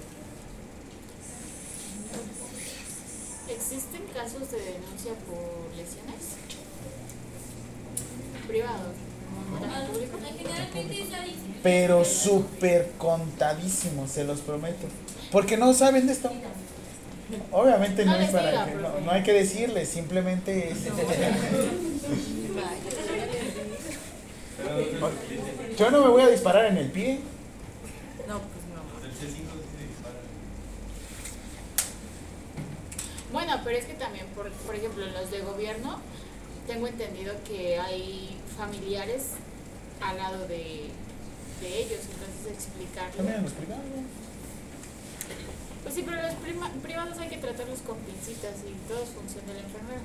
¿Existen casos de denuncia por lesiones? Privados. ¿no? Pero súper contadísimo, se los prometo. Porque no saben de esto. Obviamente no, No es para diga, que, no, no hay que decirles, simplemente es. Yo no me voy a disparar en el pie. No, pues no. El C5 sí se dispara. Bueno, pero es que también, por, por ejemplo, en los de gobierno, tengo entendido que hay familiares al lado de, de ellos, entonces explicarles. También los privados. Pues sí, pero los prima- privados hay que tratarlos con pincitas y todo es función del enfermero.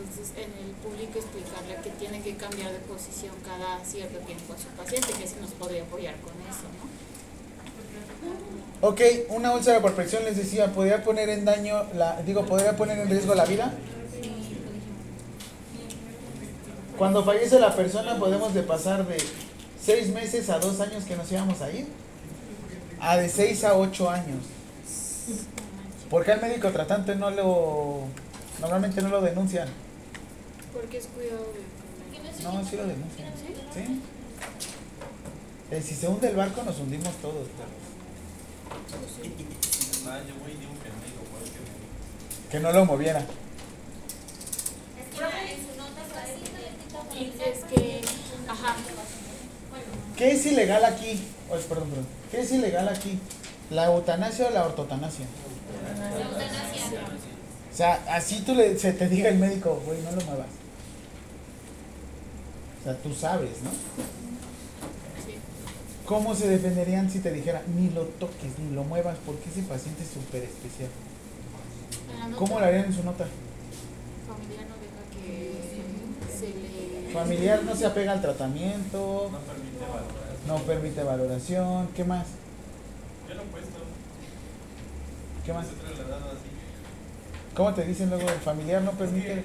Entonces, en el público explicarle que tiene que cambiar de posición cada cierto tiempo a su paciente, que se nos podría apoyar con eso, ¿no? Ok, una úlcera por presión les decía, ¿podría poner en daño, la, digo, podría poner en riesgo la vida? Cuando fallece la persona podemos de pasar de seis meses a dos años que nos íbamos a ir, a de seis a ocho años. Porque al médico tratante no lo, normalmente no lo denuncian. Porque es cuidado de No, sí lo denuncian. ¿Sí? Eh, si se hunde el barco nos hundimos todos. Yo voy de un enfermero, ¿cuál que me- Que no lo moviera. Y es que, ajá, ¿Qué es ilegal aquí? Oh, perdón, perdón. ¿Qué es ilegal aquí? ¿La eutanasia o la ortotanasia? O sea, así tú le, se te diga el médico, güey, no lo muevas. O sea, tú sabes, ¿no? sí. ¿Cómo se defenderían si te dijera, ni lo toques, ni lo muevas, porque ese paciente es súper especial? ¿Cómo lo harían en su nota? familiar no deja que se le... Familiar no se apega al tratamiento, No permite valorar. no permite valoración, ¿qué más? Yo lo he puesto. ¿Qué más? ¿Cómo te dicen luego el familiar no permite?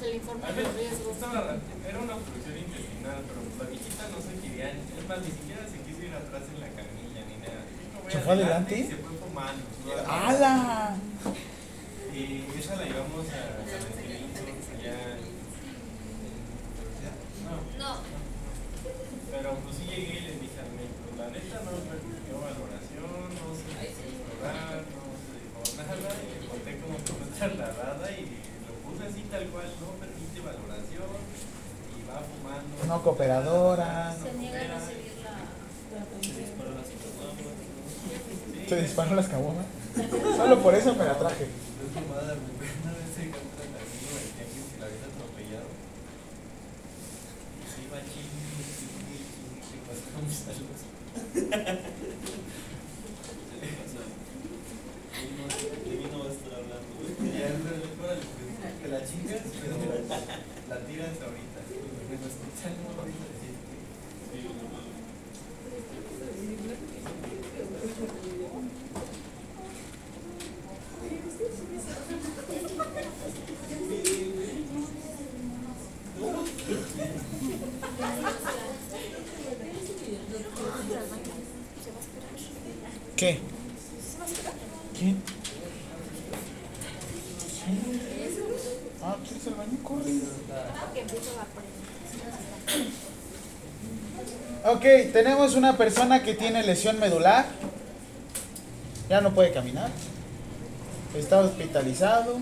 Se le informa A de riesgos. era una obstrucción intestinal, pero la viejita no se quería, es más, ni siquiera se quiso ir atrás en la camilla ni nada. Dijo, "Voy ¿Se fue adelante? y se fue fumando. ¡Hala! Y esa la llevamos a San allá. en- No, No, pero pues sí llegué ahorita no me dio valoración, no sé explorar, no se dijo nada, y le conté como que fue trasladada y lo puse así tal cual, no permite valoración, y va fumando. No cooperadora. Se niegan a seguir la. Se disparó las caguamas. Solo por eso me la traje. Es fumada, una vez se encuentra el amigo del tianguis que la había atropellado. Y se iba chingue, chingue, chingue, que pasamos a los. Y ya, órale, órale, pues, que la chingas, pero la tiras ahorita. Me lo escuchan ahorita decir que. ¿Qué? ¿Quién? Ah, ¿quieres el? Corre. Ok, tenemos una persona que tiene lesión medular. Ya no puede caminar. Está hospitalizado.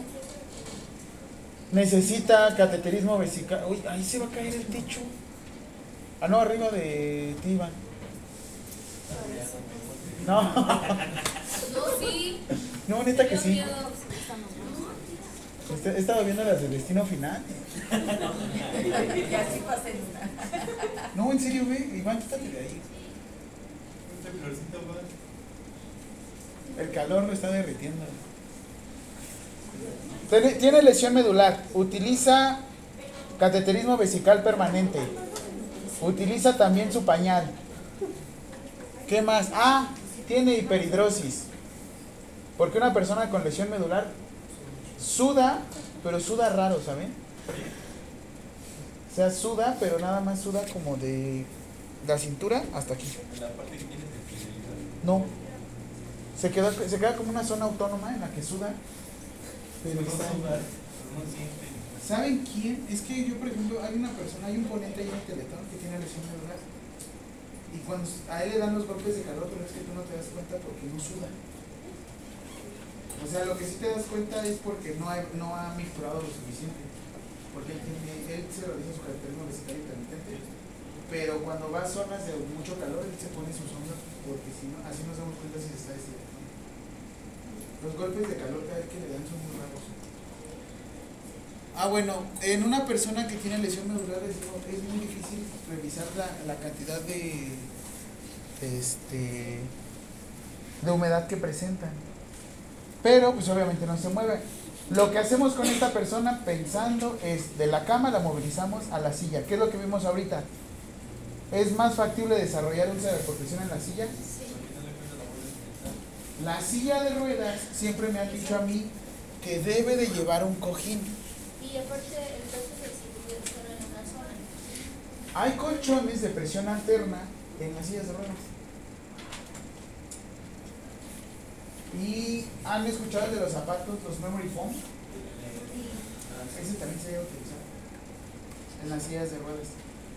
Necesita cateterismo vesical. Uy, ahí se va a caer el techo. Ah, no, arriba de ti, Iván. No, No, sí. no, neta que sí. miedo. Este- He estado viendo las del destino final. Y así pasé. No, en serio, güey. Iván, quítate de ahí. El calor lo está derritiendo. Tiene, tiene lesión medular. Utiliza cateterismo vesical permanente. Utiliza también su pañal. ¿Qué más? Ah, tiene hiperhidrosis. Porque una persona con lesión medular suda, pero suda raro, ¿saben? O sea, suda, pero nada más suda como de la cintura hasta aquí. La parte que fidelidad. No. Se queda, se queda como una zona autónoma en la que suda. Pero No. ¿Saben quién? Es que yo, por ejemplo, hay una persona, hay un ponente ahí en el Teletón que tiene lesión medular. Y cuando a él le dan los golpes de calor, pero es que tú no te das cuenta porque no suda. O sea, lo que sí te das cuenta es porque no, no ha mejorado lo suficiente. Porque él, tiene, él se realiza su caracterismo vesical intermitente. Pero cuando va a zonas de mucho calor, él se pone su sombra porque si no, así nos damos cuenta si se está deshidratando. Los golpes de calor que le dan son muy raros. Ah, bueno, en una persona que tiene lesión medular es, es muy difícil revisar la, la cantidad de, este, de humedad que presentan. Pero pues obviamente no se mueve. Lo que hacemos con esta persona pensando es de la cama la movilizamos a la silla. ¿Qué es lo que vimos ahorita? ¿Es más factible desarrollar de protección en la silla? La silla de ruedas siempre me han dicho a mí que debe de llevar un cojín. Y aparte, el caso de seguridad solo en una zona. Hay colchones de presión alterna en las sillas de ruedas. ¿Y han escuchado el de los zapatos, los memory foam? Ese también se debe utilizar en las sillas de ruedas.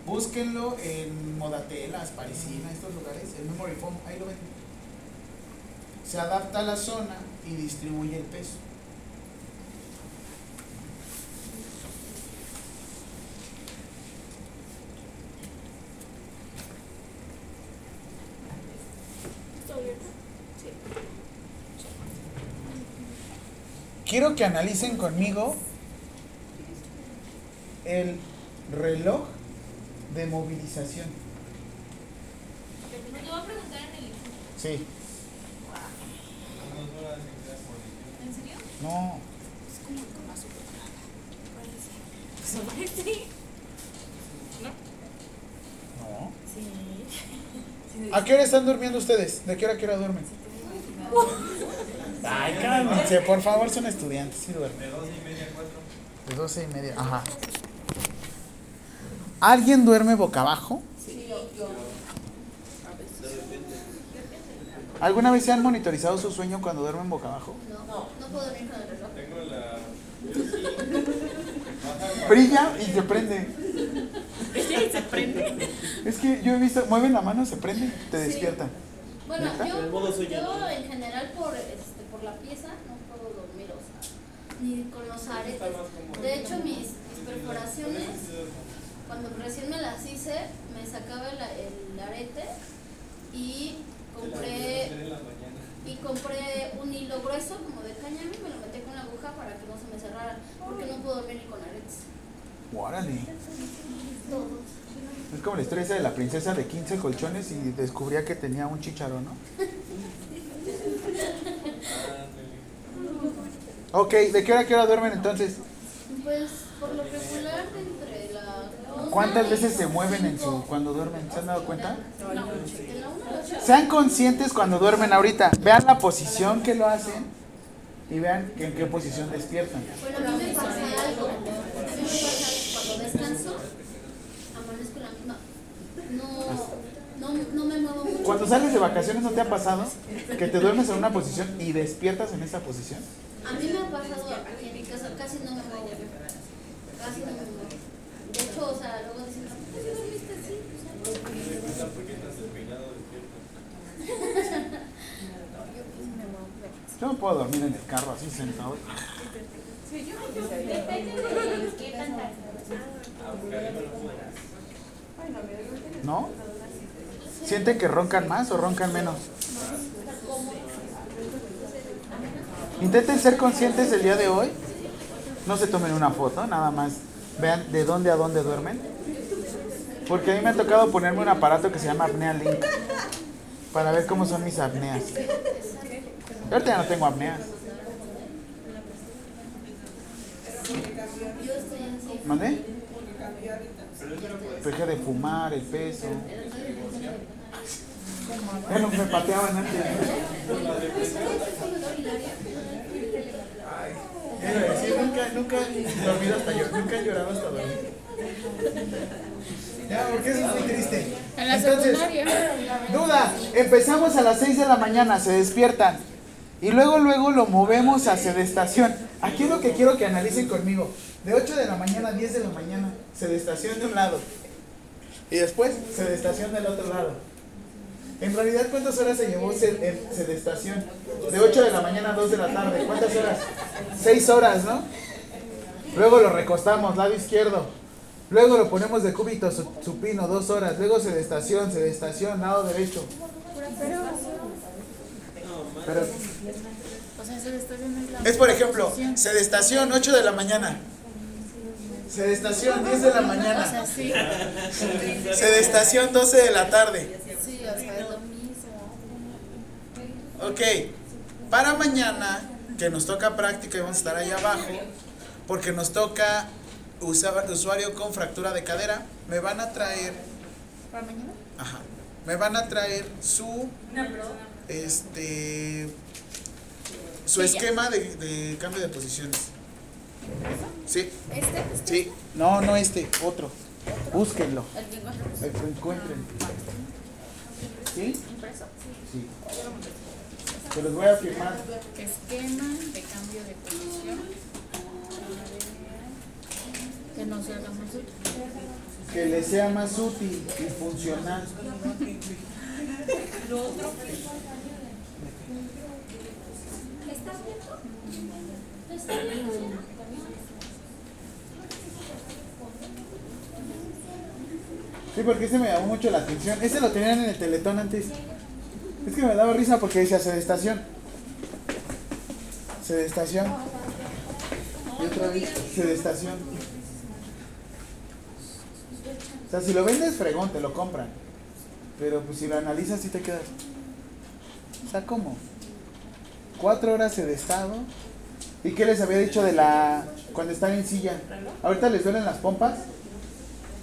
Búsquenlo en Modatelas, Parisina, estos lugares, el memory foam, ahí lo ven. Se adapta a la zona y distribuye el peso. ¿Está abierto? Sí. Quiero que analicen conmigo el reloj de movilización. Te voy a preguntar en el. Sí, en cada posición. ¿En serio? no. Es como el. Parece. ¿Se parece? ¿No? No. Sí. ¿A qué hora están durmiendo ustedes? ¿De qué hora a qué hora duermen? Ay, cálmense, por favor, son estudiantes, sí duermen. De dos y media a cuatro. De doce y media, ajá. ¿Alguien duerme boca abajo? ¿Alguna vez se han monitorizado su sueño cuando duermen boca abajo? No, no puedo dormir con el reloj. Tengo la. Brilla y se prende. se prende. Es que yo he visto, mueven la mano, se prende, te Sí. despierta. Bueno, yo, yo en general por, este, por la pieza no puedo dormir, o sea, ni con los aretes. De hecho, mis, mis perforaciones, cuando recién me las hice, me sacaba el, el arete y compré y compré un hilo grueso como de cáñamo y me lo metí con la aguja para que no se me cerrara, porque no puedo dormir ni con aretes. Órale. Todos. Es como la historia esa de la princesa de 15 colchones y descubría que tenía un chicharo, ¿no? Ok, ¿de qué hora a qué hora duermen entonces? Pues por lo regular entre la una ¿Cuántas veces se mueven en su cuando duermen? ¿Se han dado cuenta? Las. Sean conscientes cuando duermen ahorita. Vean la posición que lo hacen y vean que en qué posición despiertan. Bueno, a mí me pasa algo. A mí me pasa que cuando descanso, amanezco la misma. No, no, no me muevo mucho. Cuando sales de vacaciones, ¿no te ha pasado que te duermes en una posición y despiertas en esa posición? A mí me ha pasado aquí en mi casa, casi no me muevo. Casi no me muevo. De hecho, o sea, luego dicen, ¿por qué dormiste así? Yo no puedo dormir en el carro así sentado. ¿No? ¿Sienten que roncan más o roncan menos? Intenten ser conscientes el día de hoy. No se tomen una foto, nada más vean de dónde a dónde duermen. Porque a mí me ha tocado ponerme un aparato que se llama Apnea Link para ver cómo son mis apneas. Yo ahorita ya no tengo apneas. ¿Mandé? Dejé de fumar, el peso. Ya no me pateaban antes. Sí, nunca, nunca he dormido hasta yo, nunca he llorado hasta dormir. Ya, porque eso es muy triste. En la Entonces. Duda, empezamos a las 6 de la mañana, se despiertan. Y luego, luego lo movemos a sedestación. Aquí es lo que quiero que analicen conmigo. De 8 de la mañana a 10 de la mañana, sedestación de un lado. Y después, sedestación del otro lado. En realidad, ¿cuántas horas se llevó sedestación? De 8 de la mañana a 2 de la tarde. ¿Cuántas horas? 6 horas, ¿no? Luego lo recostamos, lado izquierdo. Luego lo ponemos de cúbito su- supino, 2 horas. Luego sedestación, sedestación, lado derecho. Pero es por ejemplo, sedestación 8 de la mañana. Sedestación 10 de la O sea, mañana. sí. Sedestación 12 de la tarde. Sí, o sea, es lo mismo. Ok, para mañana, que nos toca práctica y vamos a estar ahí abajo, porque nos toca usar usuario con fractura de cadera, me van a traer, ¿Para mañana? ajá, me van a traer su, este, su esquema de, de cambio de posiciones. Sí, ¿Este? sí, no, no este, otro, búsquenlo, El que encuentro. el que encuentren. ¿Sí? Impreso. Sí. Se los voy a firmar. Esquema de cambio de posición. Que no se haga más útil. que le sea más útil y funcional. ¿Estás viendo? ¿Estás viendo? Sí, porque ese me llamó mucho la atención. Ese lo tenían en el teletón antes. Es que me daba risa porque decía sedestación. Sedestación. Y otra vez, sedestación. O sea, si lo vendes fregón, te lo compran. Pero pues si lo analizas, sí te quedas. O sea, ¿cómo? Cuatro horas sedestado. ¿Y qué les había dicho de la. cuando están en silla? ¿Ahorita les duelen las pompas?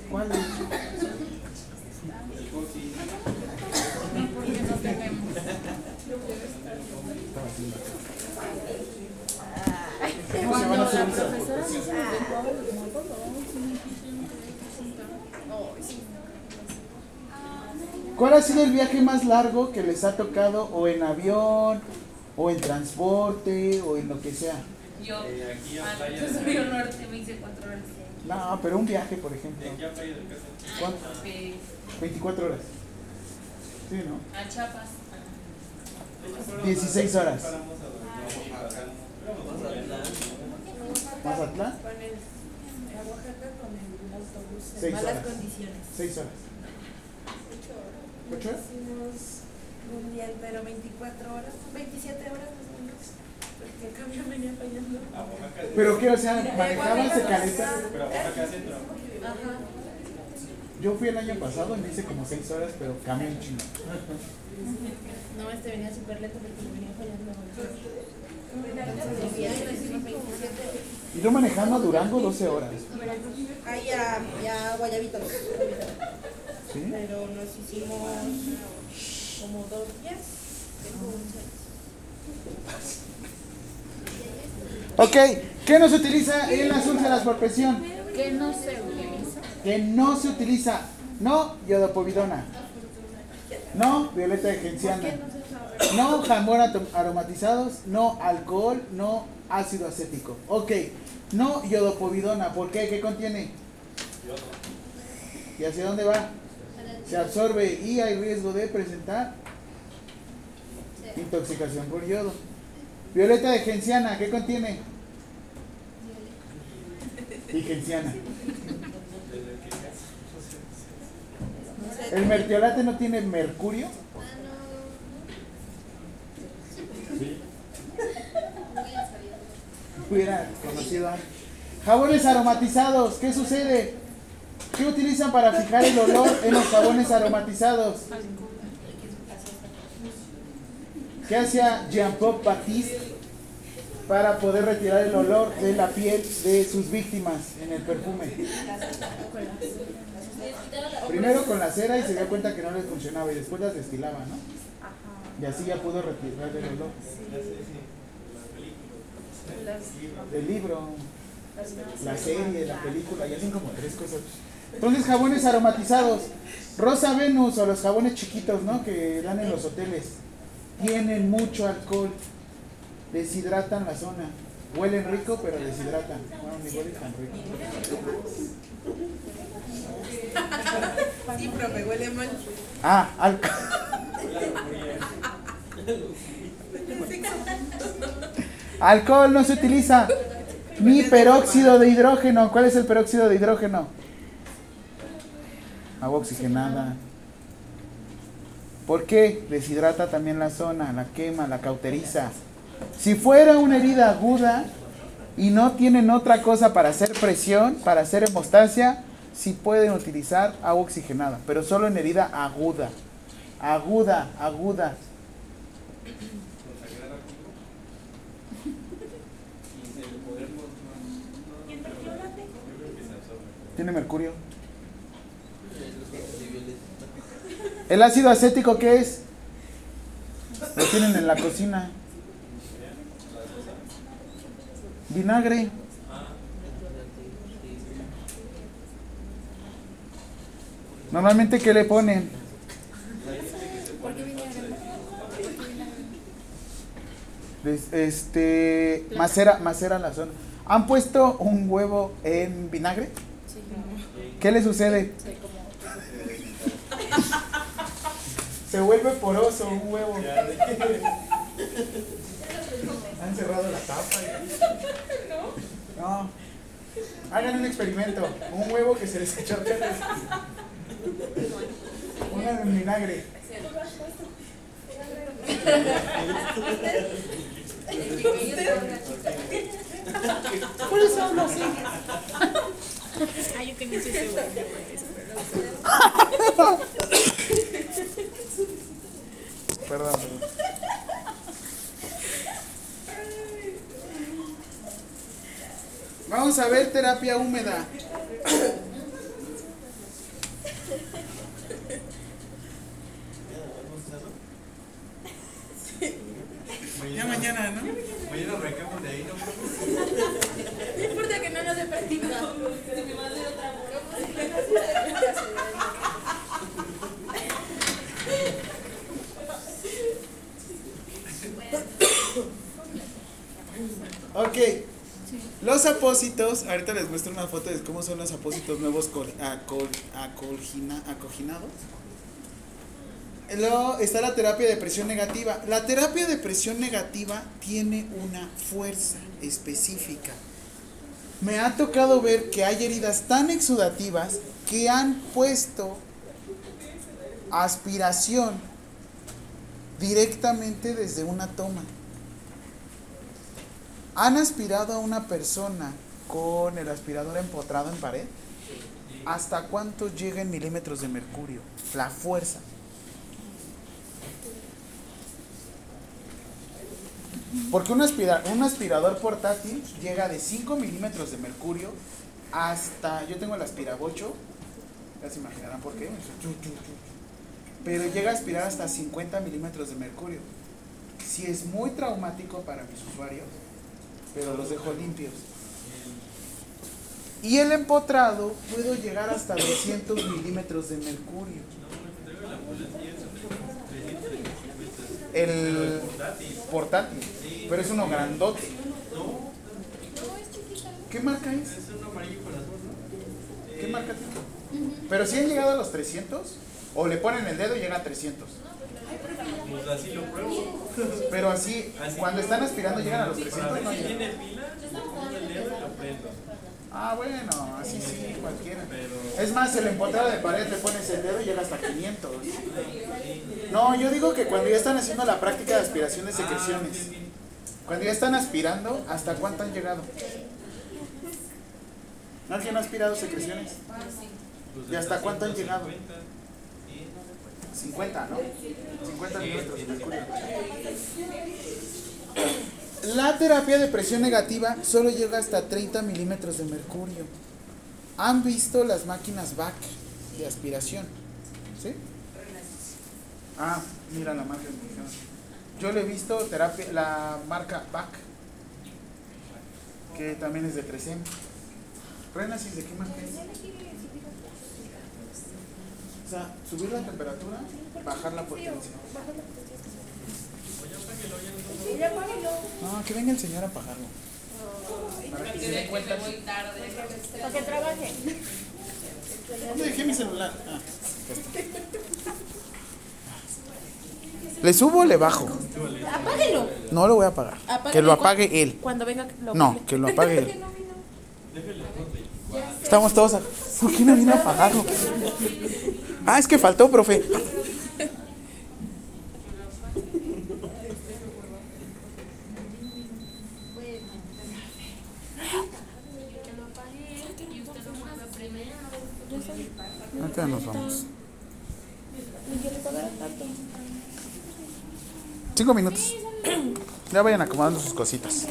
¿Cuáles? Porque no tenemos. ¿Cómo se van a hacer esas? ¿Cuál ha sido el viaje más largo que les ha tocado o en avión o en transporte o en lo que sea? Yo, Eh, aquí a ah, playa yo de- soy al norte, me hice cuatro horas. No, pero un viaje, por ejemplo. Ya para ir de casa. ¿Cuánto? 24 horas. Sí, ¿no? A Chiapas. 16 horas. A dormir. ¿Mazatlán? Con el, a Oaxaca con el autobús en Seis malas horas. condiciones. 6 horas. Ocho horas. ¿Ocho horas? Día entero, 24 horas, 27 horas más o menos. Porque el camión venía fallando. A Oaxaca. ¿Pero qué? O sea, manejabas de caleta. Pero a Oaxaca centro. Ajá. Yo fui el año pasado y me hice como 6 horas, pero camión chino. No, este venía súper lento porque me venía fallando. Entonces, ya hicimos 27. Y yo manejando a Durango 12 horas. Ahí ya, ya Guayabitos. ¿Sí? Pero nos hicimos como dos días. Tengo un. Ok, ¿qué no se utiliza en las úlceras por presión? Que no se utiliza. Que no se utiliza. No yodopovidona. No violeta de genciana. No jamón aromatizados. No alcohol. No ácido acético. Ok, no yodopovidona. ¿Por qué? ¿Qué contiene? ¿Y hacia dónde va? Se absorbe y hay riesgo de presentar intoxicación por yodo. Violeta de genciana, ¿qué contiene? Y genciana. ¿El mertiolate no tiene mercurio? Hubiera conocido. Jabones aromatizados, ¿qué sucede? ¿Qué utilizan para fijar el olor en los jabones aromatizados? ¿Qué hacía Jean-Paul Baptiste para poder retirar el olor de la piel de sus víctimas en el perfume? Primero con la cera y se dio cuenta que no les funcionaba y después las destilaba, ¿no? Y así ya pudo retirar el olor. El libro, la serie, la película, y hacen como tres cosas. Entonces, jabones aromatizados. Rosa Venus o los jabones chiquitos, ¿no? Que dan en los hoteles. Tienen mucho alcohol. Deshidratan la zona. Huelen rico, pero deshidratan. Bueno, ni huelen tan rico. Sí, profe, huele mal. Ah, alcohol. Alcohol no se utiliza. Ni peróxido de hidrógeno. ¿Cuál es el peróxido de hidrógeno? Agua oxigenada. ¿Por qué? Deshidrata también la zona, la quema, la cauteriza. Si fuera una herida aguda y no tienen otra cosa para hacer presión, para hacer hemostasia, sí pueden utilizar agua oxigenada, pero solo en herida aguda. Aguda, aguda. Consagrar a Cuco. Y el poder no. ¿Y el mertiolate? Yo creo que se absorbe. ¿Tiene mercurio? ¿El ácido acético qué es? Lo tienen en la cocina. Vinagre. Normalmente, ¿qué le ponen? Este, macera, macera la zona. ¿Han puesto un huevo en vinagre? ¿Qué le sucede? Se vuelve poroso un huevo. Han cerrado la tapa. y- No. Hagan un experimento. Un huevo que se les echó Pongan en vinagre. Por eso hablo así. Ah, yo. Perdón. perdón. Vamos a ver terapia húmeda. Ya mañana, ¿no? Mañana arrancamos de ahí, ¿no? No importa que no nos dé práctica. Ok, Los apósitos, ahorita les muestro una foto de cómo son los apósitos nuevos col- acol- acolgina- acoginados. Luego está la terapia de presión negativa. La terapia de presión negativa tiene una fuerza específica. Me ha tocado ver que hay heridas tan exudativas que han puesto aspiración directamente desde una toma. ¿Han aspirado a una persona con el aspirador empotrado en pared? ¿Hasta cuánto llega en milímetros de mercurio? La fuerza. Porque un, aspira- un aspirador portátil llega de 5 milímetros de mercurio hasta. Yo tengo el aspirabocho, ya se imaginarán por qué. Pero llega a aspirar hasta 50 milímetros de mercurio. Si es muy traumático para mis usuarios, pero los dejo limpios. Y el empotrado puedo llegar hasta 200 milímetros de mercurio. El portátil, pero es uno grandote. ¿Qué marca es? Es un amarillo con azul, ¿no? ¿Qué marca tiene? Pero si han llegado a los 300, o le ponen el dedo y llega a 300. Pues así lo pruebo. Pero así, cuando están aspirando llegan a los 300. Para no ver si llegan. tiene pila, le pongo el dedo y lo prendo. Ah, bueno, así sí, cualquiera. Es más, el empotrado de pared le pones el dedo y llega hasta 500. No, yo digo que cuando ya están haciendo la práctica de aspiración de secreciones, cuando ya están aspirando, ¿hasta cuánto han llegado? ¿No alguien ha aspirado secreciones? pues, ¿Y hasta cuánto han llegado? 50. Sí. 50, ¿no? 50 milímetros de mercurio. La terapia de presión negativa solo llega hasta 30 milímetros de mercurio. ¿Han visto las máquinas BAC de aspiración? ¿Sí? Ah, mira la marca. Yo le he visto terapia, la marca BAC, que también es de 3M. Renasis, ¿de qué marca es? O sea, subir la temperatura, bajar la potencia. No, que venga el señor a apagarlo. Para que se dé cuenta. Para que trabaje. ¿Dónde dejé mi celular? Ah, ¿Le subo o le bajo? Apáguelo. No lo voy a apagar. Apáguelo Que lo apague él. Cuando venga lo No, que lo apague él. Estamos todos a... ¿Por qué no vino a apagarlo? Ah, es que faltó, profe. Ahorita nos vamos. Cinco minutos. Ya vayan acomodando sus cositas.